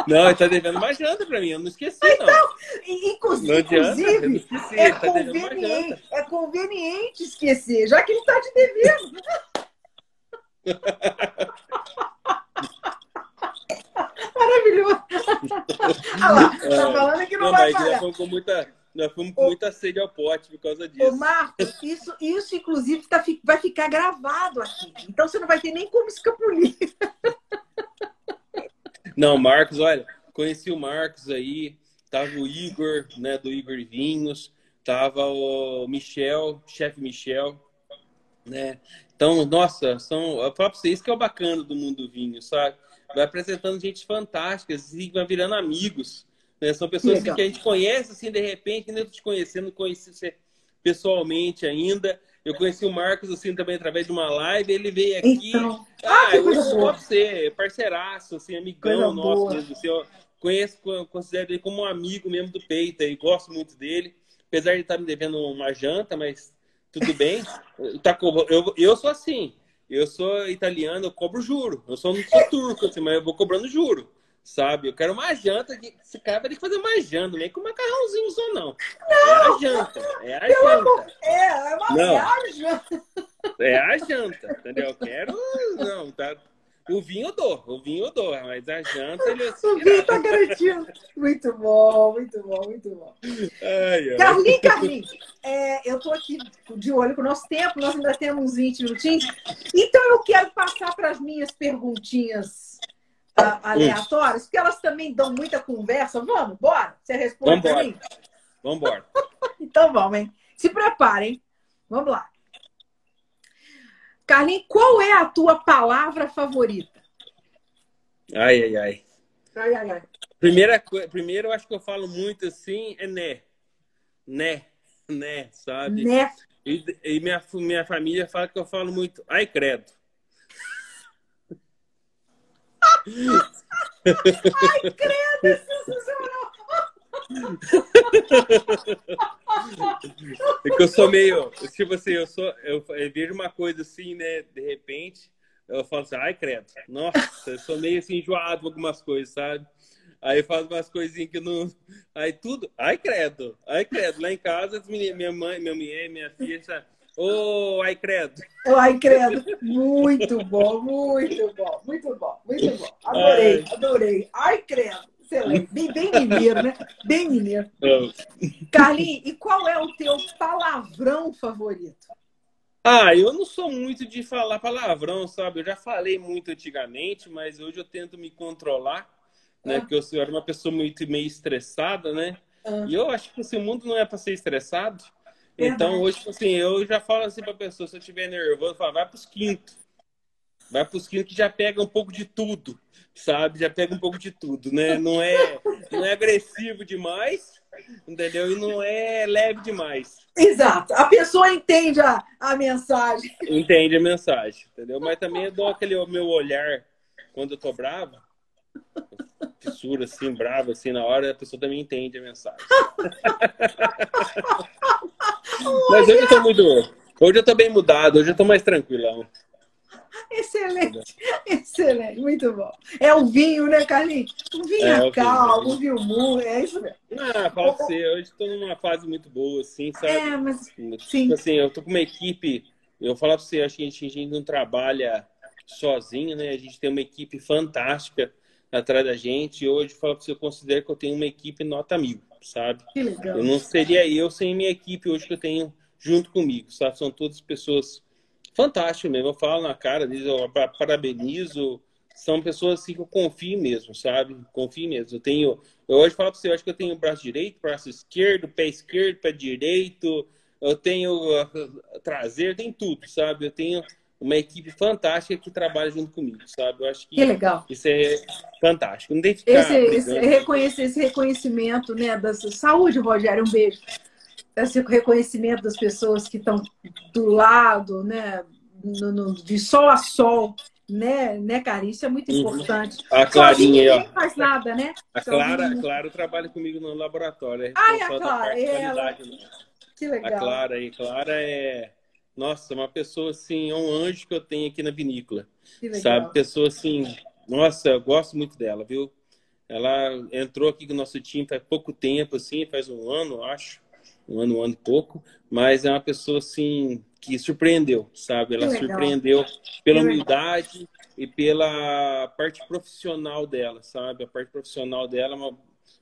Não, ele tá devendo uma janta pra mim, eu não esqueci, não. Então, inclusive, inclusive esqueci, é, tá conveniente, é conveniente esquecer, já que ele tá te devendo. Maravilhoso. Olha lá, tá é. falando que não, não vai pagar. Com muita nós fomos com muita sede ao pote por causa disso. Ô, Marcos, isso, isso inclusive tá, vai ficar gravado aqui. Então você não vai ter nem como escapulir. Não, Marcos, olha, conheci o Marcos aí, tava o Igor, né, do Igor Vinhos, tava o Michel, chefe Michel, né? Então, nossa, são, eu falo pra vocês que é o bacana do mundo do vinho, sabe? Vai apresentando gente fantástica, e vai virando amigos. Né? São pessoas assim, que a gente conhece, assim, de repente, ainda te conhecendo, conheci você pessoalmente ainda. Eu conheci o Marcos, assim, também através de uma live. Ele veio aqui. Então... Ah, ah eu sou você, parceiraço, assim, amigão nosso mesmo. Assim, eu conheço, considero ele como um amigo mesmo do peito e gosto muito dele. Apesar de estar me devendo uma janta, mas tudo bem. Tá, eu, eu sou assim. Eu sou italiano, eu cobro juro. Eu sou, não sou turco, assim, mas eu vou cobrando juro sabe? Eu quero uma janta. Que... Esse cara vai ter que fazer uma janta, nem com macarrãozinho só, não. não. É a janta. É a janta. Amor, é, é uma não. janta. É a janta, entendeu? Eu quero. Não, tá. O vinho eu dou, o vinho eu dou, mas a janta ele. O vinho tá garantido. Muito bom, muito bom, muito bom. Ai, ai. Carlinhos, Carlinhos, é, eu tô aqui de olho com o nosso tempo, nós ainda temos 20 minutinhos. Então eu quero passar para as minhas perguntinhas aleatórias, porque elas também dão muita conversa. Vamos, bora? Você responde para mim? Vamos embora. então vamos, hein? Se preparem. Vamos lá. Carlinhos, qual é a tua palavra favorita? Ai, ai, ai. Ai, ai, ai. Primeira, primeiro, eu acho que eu falo muito assim, é né. Né. Né, sabe? Né. E, e minha, minha família fala que eu falo muito, ai, credo. Ai, credo! É que eu sou meio. Tipo assim, eu sou. Eu, eu, vejo uma coisa assim, né? De repente, eu falo assim, ai, credo. Nossa, eu sou meio assim, enjoado com algumas coisas, sabe? Aí faz umas coisinhas que não. Aí tudo. Ai, credo. Ai, credo. Lá em casa, minha mãe, minha mulher, minha filha, Ô, oh, ai credo. Oh, ai credo. Muito bom, muito bom, muito bom, muito bom. Adorei, ai. adorei. Ai credo. Excelente. Bem, bem mineiro, né? Bem mineiro. Carlinhos, e qual é o teu palavrão favorito? Ah, eu não sou muito de falar palavrão, sabe? Eu já falei muito antigamente, mas hoje eu tento me controlar, né? Ah. Porque eu era uma pessoa muito meio estressada, né? Ah. E eu acho que esse mundo não é para ser estressado. Então, hoje, tipo assim, eu já falo assim pra pessoa, se eu estiver nervoso, eu falo, vai pros quintos. Vai pros quintos que já pega um pouco de tudo, sabe? Já pega um pouco de tudo, né? Não é, não é agressivo demais, entendeu? E não é leve demais. Exato. A pessoa entende a, a mensagem. Entende a mensagem, entendeu? Mas também eu dou aquele meu olhar quando eu tô bravo, fissura assim, bravo assim na hora, a pessoa também entende a mensagem. Mas hoje eu tô muito. Hoje eu tô bem mudado, hoje eu tô mais tranquilão. Excelente, excelente, muito bom. É o vinho, né, Carlinhos? O vinho é, calmo, o vinho mu, é isso mesmo. Ah, pode ser. Hoje estou numa fase muito boa, assim, sabe? É, mas. Tipo sim. assim, eu tô com uma equipe. Eu falar para você, acho que a gente, a gente não trabalha sozinho, né? A gente tem uma equipe fantástica atrás da gente. E hoje, falo para você, eu considero que eu tenho uma equipe nota mil, sabe? Que legal. Eu não seria eu sem minha equipe hoje que eu tenho junto comigo, sabe? São todas pessoas fantásticas mesmo. Eu falo na cara deles, eu parabenizo. São pessoas assim que eu confio mesmo, sabe? Confio mesmo. Eu tenho. Eu hoje falo para você, eu acho que eu tenho braço direito, braço esquerdo, pé esquerdo, pé direito. Eu tenho uh, traseiro, tem tudo, sabe? Eu tenho uma equipe fantástica que trabalha junto comigo, sabe? Eu acho que, que legal. isso é fantástico. Não esse, esse, reconhecer, esse reconhecimento né, da saúde, Rogério, um beijo. Esse reconhecimento das pessoas que estão do lado, né, no, no, de sol a sol, né, né, cara? Isso é muito uhum. importante. A Clarinha aí, ó. Faz nada, né? A Clara, a Clara trabalha comigo no laboratório. Ai, a Clara, ela... Que legal. A Clara aí, Clara é nossa, uma pessoa assim, é um anjo que eu tenho aqui na vinícola. Sabe? Pessoa assim, nossa, eu gosto muito dela, viu? Ela entrou aqui com o nosso time faz pouco tempo, assim, faz um ano, acho. Um ano, um ano e pouco. Mas é uma pessoa, assim, que surpreendeu, sabe? Ela surpreendeu pela humildade e pela parte profissional dela, sabe? A parte profissional dela é uma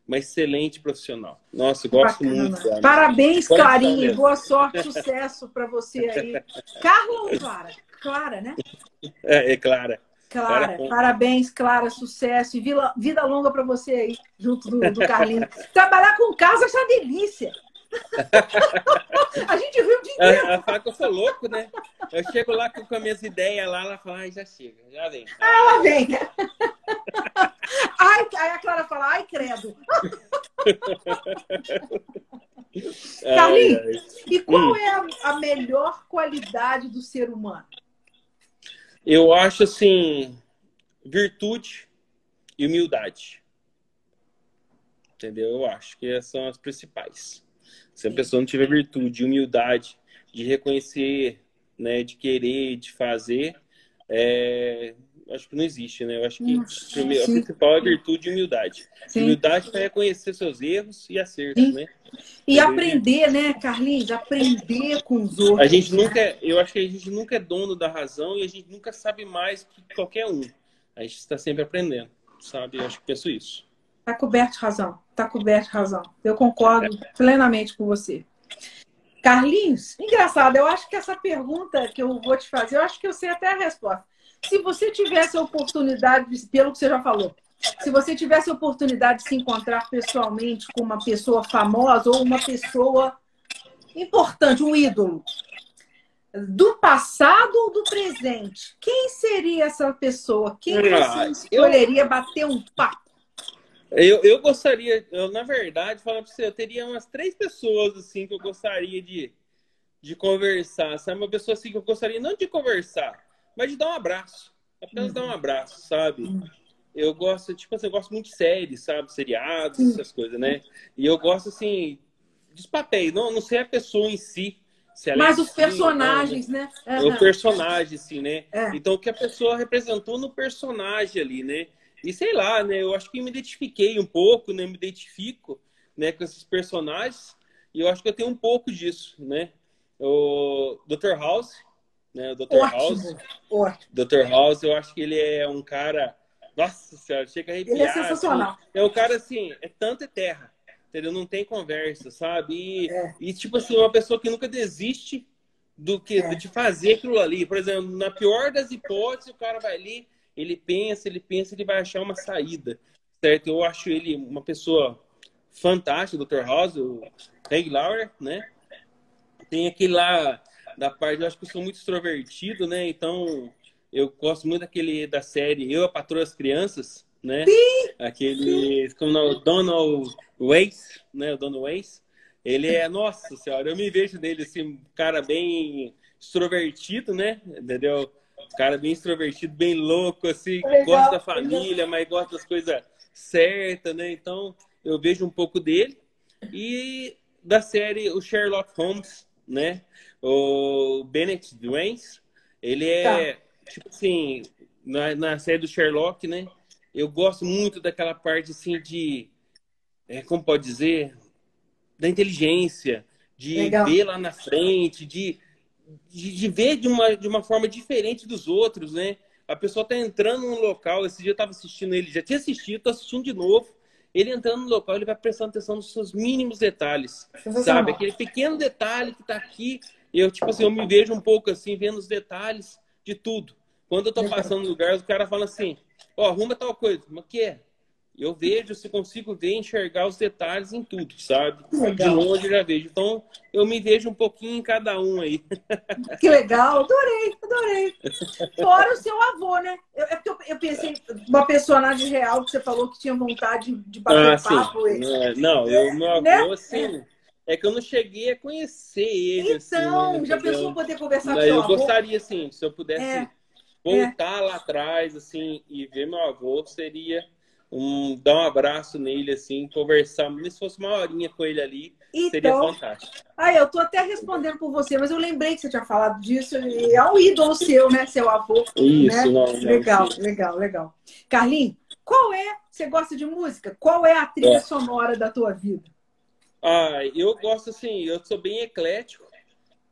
uma excelente profissional. Nossa, gosto Bacana. muito dela. Parabéns, Clarinha. Boa sorte, sucesso para você aí. Carla ou Clara? Clara, né? É, é Clara. Clara, Clara parabéns, Clara, sucesso e vida, vida longa para você aí, junto do, do Carlinhos. Trabalhar com casa é uma delícia. a gente viu o dia inteiro. Ela fala que eu sou louco, né? Eu chego lá com, com as minhas ideias lá, ela fala, ai, já chega, já vem. Ah, ela vem. Ai, aí a Clara fala, ai, credo. Carlinhos, e qual hum. é a, a melhor qualidade do ser humano? Eu acho assim, virtude e humildade. Entendeu? Eu acho que essas são as principais. Se a pessoa não tiver virtude, humildade, de reconhecer, né, de querer, de fazer, é, acho que não existe, né? Eu acho que primeiro, a principal é virtude e humildade. Sim. Humildade para reconhecer seus erros e acertos, Sim. né? E aprender, né, Carlinhos? Aprender com os outros. A gente nunca, é, eu acho que a gente nunca é dono da razão e a gente nunca sabe mais que qualquer um. A gente está sempre aprendendo, sabe? Eu acho que penso isso. Está coberto de razão. Está coberto de razão. Eu concordo plenamente com você. Carlinhos, engraçado, eu acho que essa pergunta que eu vou te fazer, eu acho que eu sei até a resposta. Se você tivesse a oportunidade, pelo que você já falou, se você tivesse a oportunidade de se encontrar pessoalmente com uma pessoa famosa ou uma pessoa importante, um ídolo, do passado ou do presente, quem seria essa pessoa? Quem ah, você escolheria eu... bater um papo? Eu, eu gostaria, eu, na verdade, falar para você, eu teria umas três pessoas assim que eu gostaria de, de conversar. Sabe? Uma pessoa assim que eu gostaria não de conversar, mas de dar um abraço. Apenas uhum. dar um abraço, sabe? Uhum. Eu gosto, tipo assim, eu gosto muito de séries, sabe? Seriados, uhum. essas coisas, né? E eu gosto, assim, dos papéis, não, não sei a pessoa em si. É mas é os personagens, não, né? Uhum. O personagem, assim, né? É. Então, o que a pessoa representou no personagem ali, né? E sei lá, né? Eu acho que me identifiquei um pouco, né? Me identifico, né? Com esses personagens. E eu acho que eu tenho um pouco disso, né? O Dr. House, né? O Dr. Ótimo, House. ótimo. Dr. House, eu acho que ele é um cara. Nossa senhora, chega a arrepiar. Ele é sensacional. assim. É um cara assim, é tanto é terra. Entendeu? Não tem conversa, sabe? E, É. e, tipo assim, uma pessoa que nunca desiste do que É. de fazer aquilo ali. Por exemplo, na pior das hipóteses, o cara vai ali, ele pensa, ele pensa, ele vai achar uma saída. Certo? Eu acho ele uma pessoa fantástica, o Dr. House, o Reg Lauer, né? Tem aquele lá da parte, eu acho que eu sou muito extrovertido, né? Então, eu gosto muito daquele da série Eu, a Patroa das Crianças, né? Aquele, como não, Donald Weiss, né? O Donald Weiss. Ele é, nossa senhora, eu me vejo dele assim, um cara bem extrovertido, né? Entendeu? Um cara bem extrovertido, bem louco, assim, Legal, gosta da legal. família, mas gosta das coisas certas, né? Então, eu vejo um pouco dele. E da série o Sherlock Holmes, né? O Bennett Dwayne, ele é, tipo assim, na, na série do Sherlock, né? Eu gosto muito daquela parte, assim, de... É, como pode dizer? Da inteligência, de Legal. ver lá na frente, de, de, de ver de uma, de uma forma diferente dos outros, né? A pessoa tá entrando num local, esse dia eu tava assistindo ele, já tinha assistido, tô assistindo de novo. Ele entrando no local, ele vai prestando atenção nos seus mínimos detalhes, sabe? Aquele pequeno detalhe que tá aqui, eu, tipo assim, eu me vejo um pouco assim, vendo os detalhes de tudo. Quando eu tô passando no lugar, o cara fala assim, ó, arruma tal coisa, mas o que é? Eu vejo, se consigo ver, enxergar os detalhes em tudo, sabe? Legal. De longe eu já vejo. Então, eu me vejo um pouquinho em cada um aí. Que legal, adorei, adorei. Fora o seu avô, né? Eu, é porque eu, eu pensei uma personagem real que você falou que tinha vontade de bater Ah, sim. papo. É, Não, eu, meu avô, Né? assim, é que eu não cheguei a conhecer ele, assim, Então, né, já pensou poder conversar com Mas seu eu gostaria, assim, se eu pudesse É, voltar lá atrás, assim, e ver meu avô, seria um, dar um abraço nele, assim, conversar, nem se fosse uma horinha com ele ali, seria Então, fantástico. aí eu tô até respondendo por você, mas eu lembrei que você tinha falado disso. E é um ídolo seu, né? Seu avô. Isso, né? não, não, Legal, sim. legal, legal. Carlinhos, qual é? Você gosta de música? Qual é a trilha É. sonora da tua vida? Ah, eu gosto assim, eu sou bem eclético.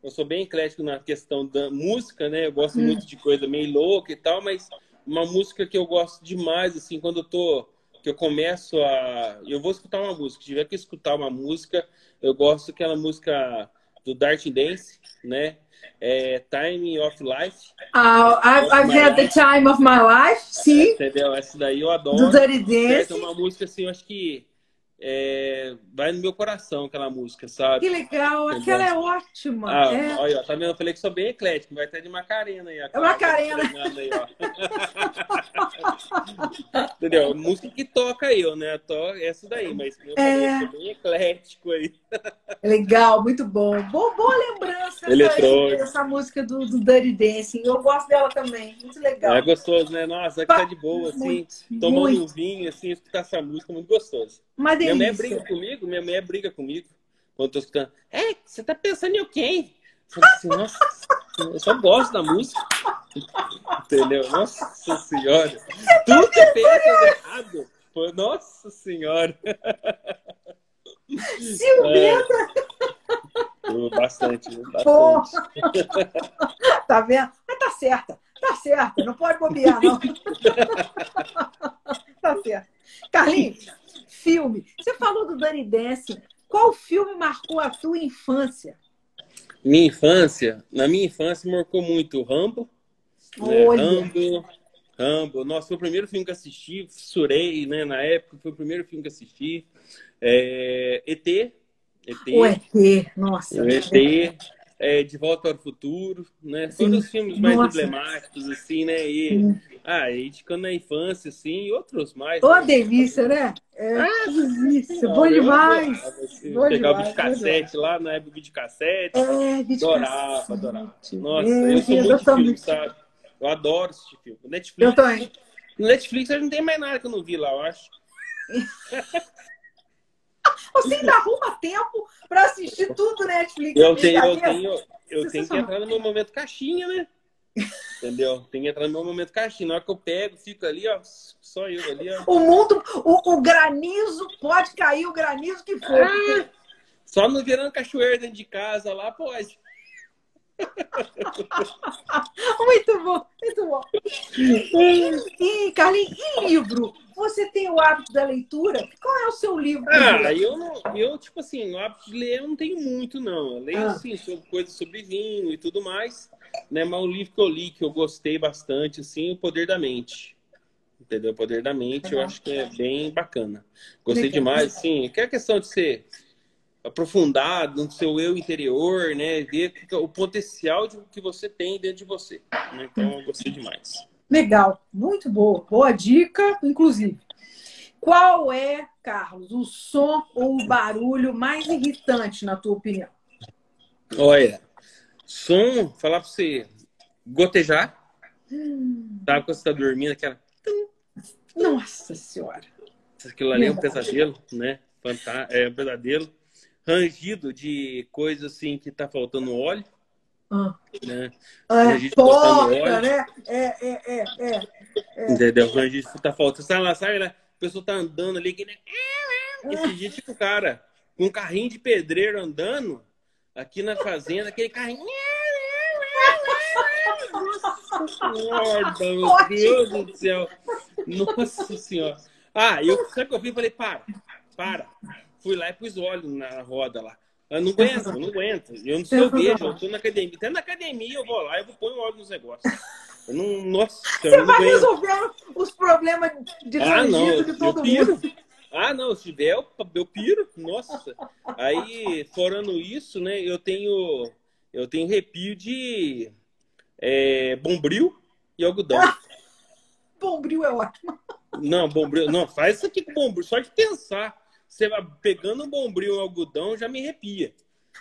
Eu sou bem eclético na questão da música, né? Eu gosto Hum. muito de coisa meio louca e tal, mas uma música que eu gosto demais, assim, quando eu tô. Que eu começo a. Eu vou escutar uma música. Se tiver que escutar uma música, eu gosto daquela música do Dart Dance, né? É Time of Life. Ah, I've, I've had the time of my life, sim, Entendeu? Essa daí eu adoro. do Dirty Certo? É Dance. uma música assim, eu acho que é, vai no meu coração aquela música, sabe? Que legal, aquela é ótima. Ah, é. olha, tá vendo? Eu falei que sou bem eclético, vai até de Macarena aí. É Macarena. Aí, ó. Entendeu? Música que toca eu, né? To... Essa daí, mas eu falei, É. sou bem eclético aí. Legal, muito bom. Boa, boa lembrança essa, Eletrônico. essa música do, do Dirty Dancing. Eu gosto dela também. Muito legal. É gostoso, né? Nossa, que tá de boa, assim, Muito, tomando muito. um vinho, assim, escutar essa música, muito gostoso. Uma Minha mulher briga comigo, minha mulher briga comigo quando eu tô escutando. É, você tá pensando em quê? Eu assim, nossa, eu só gosto da música. Entendeu? Nossa senhora. Tudo que pensa errado. Nossa senhora. Ciumenta, Pô, Bastante, Pô. bastante. tá vendo? Mas tá certa, tá certa. Não pode bobear, não. tá certo. Carlinhos, filme. Você falou do Dirty Dancing. Qual filme marcou a tua infância? Minha infância, na minha infância marcou muito o Rambo. né? Rambo, Rambo. Nossa, foi o primeiro filme que assisti, fissurei, né? Na época, foi o primeiro filme que assisti. É, ET. ET. O ET, nossa. O ET. É, De Volta para o Futuro, né? Sim. Todos os filmes mais Nossa. emblemáticos, assim, né? E, Sim. ah, e de quando na infância, assim, e outros mais. Ô, né? delícia, né? É, que delícia. Bom eu demais. adorava, assim, Bom Pegava demais, de cassete lá, na época de cassete. É, vídeo Adorava, adorava. Nossa, É, eu sou muito de filme, sabe? Eu adoro assistir filme. Eu Netflix, também. no Netflix eu não tem mais nada que eu não vi lá, eu acho. Você ainda arruma tempo pra assistir tudo né, Netflix. Eu tenho, eu Brincadeira. tenho, eu tenho que entrar no meu momento caixinha, né? Entendeu? Tem que entrar no meu momento caixinha. Na hora que eu pego, fico ali, ó, só eu ali, ó. O mundo, o, o granizo, pode cair o granizo que for. Ah, Só não virando cachoeira dentro de casa lá, pode. muito bom, muito bom. E, Carlinhos, e livro? Você tem o hábito da leitura? Qual é o seu livro? Ah, eu, não, eu, tipo assim, o hábito de ler eu não tenho muito, não. Eu leio, ah. assim, sobre coisas sobre vinho e tudo mais. Né? Mas o livro que eu li, que eu gostei bastante, assim, O Poder da Mente. Entendeu? O Poder da Mente, eu acho que é bem bacana. Gostei Legal. demais, sim. Que é a questão de ser aprofundado no seu eu interior, né? Ver o potencial de, que você tem dentro de você. Né? Então, eu gostei demais. Legal, muito boa. Boa dica, inclusive. Qual é, Carlos, o som ou o barulho mais irritante, na tua opinião? Olha, som, falar para você, gotejar. Hum. Sabe quando você está dormindo, aquela. Nossa Senhora! Aquilo ali é um pesadelo, né? É um pesadelo rangido de coisa assim que tá faltando óleo. Ah. Né? É, porca, né? É, é, é, é, é. Entendeu? Rangido tá faltando. Sai lá, sai lá. A pessoa tá andando ali que nem. Esse dia, tipo, cara, com um carrinho de pedreiro andando aqui na fazenda, aquele carrinho. Nossa senhora, meu Deus do céu. Nossa senhora. Ah, eu, sabe o que eu fiz? Falei, para, para fui lá e pus óleo na roda lá. Eu não aguento, eu não aguento. Eu não sei o vejo, eu tô na academia. Até na academia eu vou lá e vou pôr óleo nos negócios. Eu não, nossa, Você eu vai resolver os problemas de ah, não, de todo mundo. Ah, não, se tiver, eu, eu piro, nossa. Aí, forando isso, né, eu tenho eu tenho arrepio de é, bombril e algodão. Ah, bombril é ótimo. Não, bombril, não, faz isso aqui com bombril, só de pensar. Você vai pegando um bombril um algodão, já me arrepia.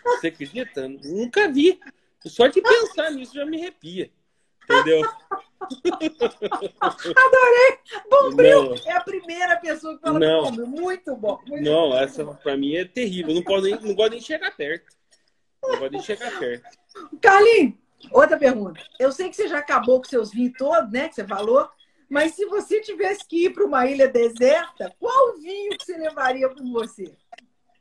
Você acredita? Nunca vi. Só de pensar nisso já me arrepia. Entendeu? Adorei! Bombril não. é a primeira pessoa que fala não. bombril. Muito bom. Muito não, bom. essa pra mim é terrível. Não, posso nem, não gosto nem de chegar perto. Não gosto nem de chegar perto. Carlinhos, outra pergunta. Eu sei que você já acabou com seus vinhos todos, né? Que você falou. Mas se você tivesse que ir para uma ilha deserta, qual vinho que você levaria com você?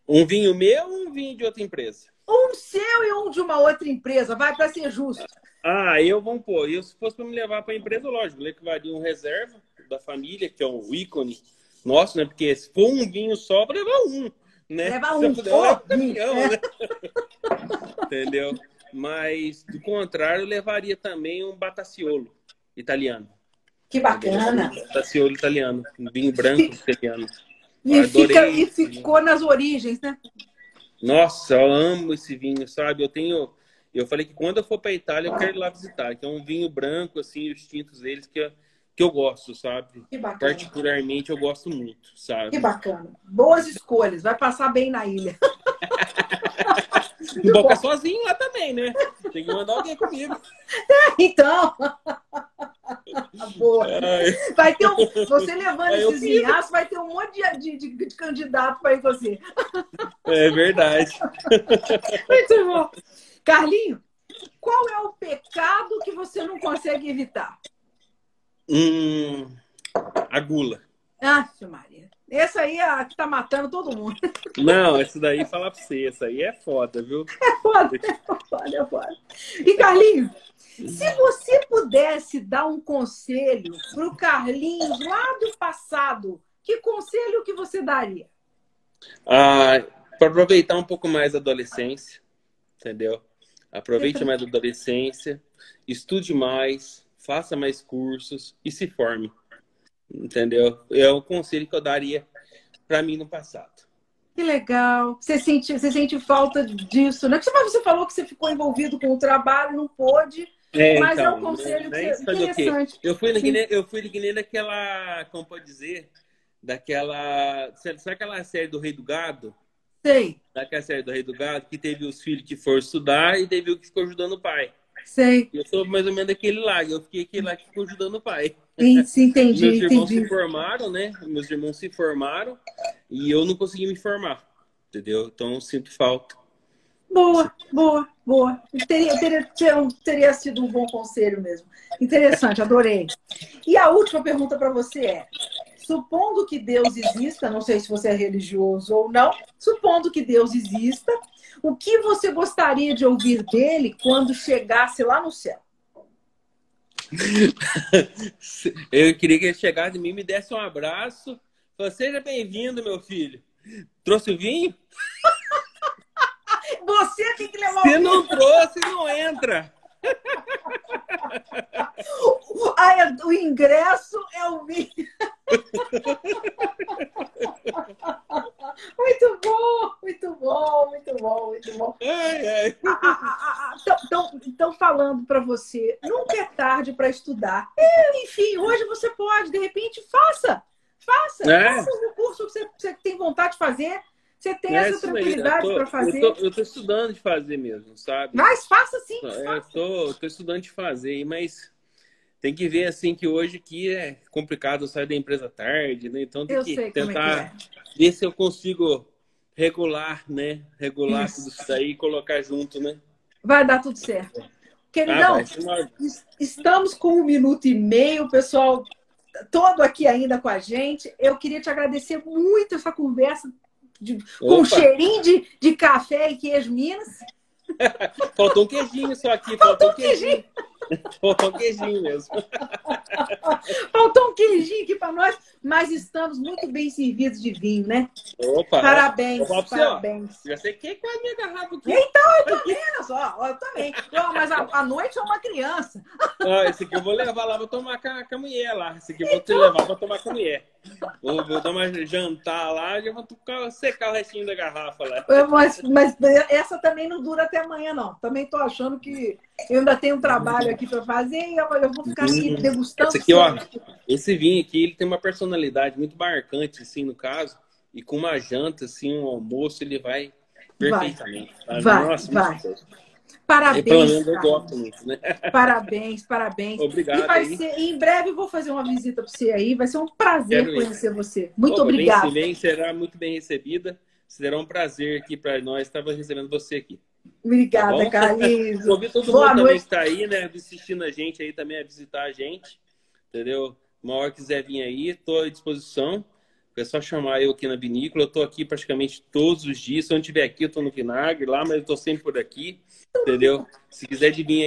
Um vinho meu ou um vinho de outra empresa? Um seu e um de uma outra empresa, vai para ser justo. Ah, eu vou pôr. Eu, se fosse para me levar para a empresa, lógico, eu levaria um reserva da família, que é um ícone nosso, né? Porque se for um vinho só, para levar um. Né? Leva um. Se eu caminhão, é. né? Entendeu? Mas, do contrário, eu levaria também um bataciolo italiano. Que bacana. Taciolo italiano, vinho branco italiano. E, fica, e ficou nas origens, né? Nossa, eu amo esse vinho, sabe? Eu tenho. Eu falei que quando eu for para Itália, eu quero ir lá visitar. Que é um vinho branco, assim, os tintos deles, que, eu, que eu gosto, sabe? Que bacana. Particularmente, eu gosto muito, sabe? Que bacana. Boas escolhas. Vai passar bem na ilha. Não vou ficar sozinho lá também, né? Tem que mandar alguém comigo. então. Boa. Vai ter um, você levando esses vinhaços, vai ter um monte de, de, de candidato para ir você. É verdade. Muito bom. Carlinho, qual é o pecado que você não consegue evitar? Hum, a gula. Ah, Maria. Essa aí é que tá matando todo mundo. Não, essa daí, fala pra você, essa aí é foda, viu? É foda, é foda, é foda. E Carlinhos, se você pudesse dar um conselho pro Carlinhos lá do passado, que conselho que você daria? Ah, para aproveitar um pouco mais a adolescência, entendeu? Aproveite mais a adolescência, estude mais, faça mais cursos e se forme. Entendeu? É o conselho que eu daria para mim no passado. Que legal. Você sente, você sente falta disso, né? Mas você falou que você ficou envolvido com o trabalho, não pôde. É, mas então, é um conselho né, que, interessante. Eu fui, Sim. eu fui que daquela, como pode dizer, daquela. Sabe aquela série do Rei do Gado? Sei. Daquela série do Rei do Gado, que teve os filhos que foram estudar e teve o que ficou ajudando o pai. Sei. Eu sou mais ou menos daquele lá, eu fiquei aquele lá que ficou ajudando o pai. Isso, entendi. Meus irmãos entendi. se formaram, né? Meus irmãos se formaram e eu não consegui me formar, entendeu? Então sinto falta. Boa, boa, boa. Teria, teria, teria sido um bom conselho mesmo. Interessante, adorei. E a última pergunta para você é: supondo que Deus exista, não sei se você é religioso ou não, supondo que Deus exista, o que você gostaria de ouvir dele quando chegasse lá no céu? Eu queria que ele chegasse em mim, me desse um abraço. Seja bem-vindo, meu filho. Trouxe o vinho? Você tem que levar Se o não trouxe, não entra. Ah, o ingresso é o vinho. Muito bom, muito bom, muito bom, muito bom. Estão ah, ah, ah, falando para você, nunca é tarde para estudar. Enfim, hoje você pode, de repente, faça. Faça, é. faça o curso que você, você tem vontade de fazer. Você tem é essa tranquilidade para fazer? Eu estou estudando de fazer mesmo, sabe? Mas faça sim. É, eu estou estudando de fazer, mas tem que ver assim que hoje aqui é complicado sair da empresa tarde, né? Então tem eu que é tentar que é. ver se eu consigo regular, né? Regular isso. tudo isso daí e colocar junto, né? Vai dar tudo certo. Queridão, ah, estamos com um minuto e meio, o pessoal todo aqui ainda com a gente. Eu queria te agradecer muito essa conversa de, com cheirinho de, de café e queijo Minas. faltou um queijinho só aqui. Faltou, faltou um queijinho. queijinho. Faltou um queijinho mesmo. Faltou um queijinho aqui para nós, mas estamos muito bem servidos de vinho, né? Opa! Parabéns, parabéns. já sei quem é a minha garrafa aqui. Então, eu tô vendo só, eu também. mas a, noite é uma criança. Ah, esse aqui eu vou levar lá, vou tomar com a, com a mulher lá. Esse aqui eu vou então... te levar para tomar com a mulher. Vou, vou dar uma jantar lá, já vou secar o restinho da garrafa lá. Mas, mas essa também não dura até amanhã, não. Também tô achando que eu ainda tenho um trabalho aqui para fazer e eu, eu, vou ficar aqui hum, degustando. Esse, aqui, ó, esse vinho aqui, ele tem uma personalidade muito marcante, assim, no caso. E com uma janta, assim, um almoço, ele vai perfeitamente. Vai, vai. Nossa, vai. Parabéns. Eu gosto muito, né? Parabéns, parabéns. Obrigado. E ser, em breve eu vou fazer uma visita para você aí. Vai ser um prazer Quero conhecer você. Muito obrigada. Bem, será muito bem recebida. Será um prazer aqui para nós estar recebendo você aqui. Obrigada, tá Carlinhos. Convido todo Boa mundo noite. também que está aí, né? Assistindo a gente aí também a visitar a gente. Entendeu? Uma hora quiser vir aí, estou à disposição. É só chamar eu aqui na vinícola. Eu estou aqui praticamente todos os dias. Se eu não estiver aqui, eu estou no vinagre lá, mas eu estou sempre por aqui. Entendeu? Se quiser de vir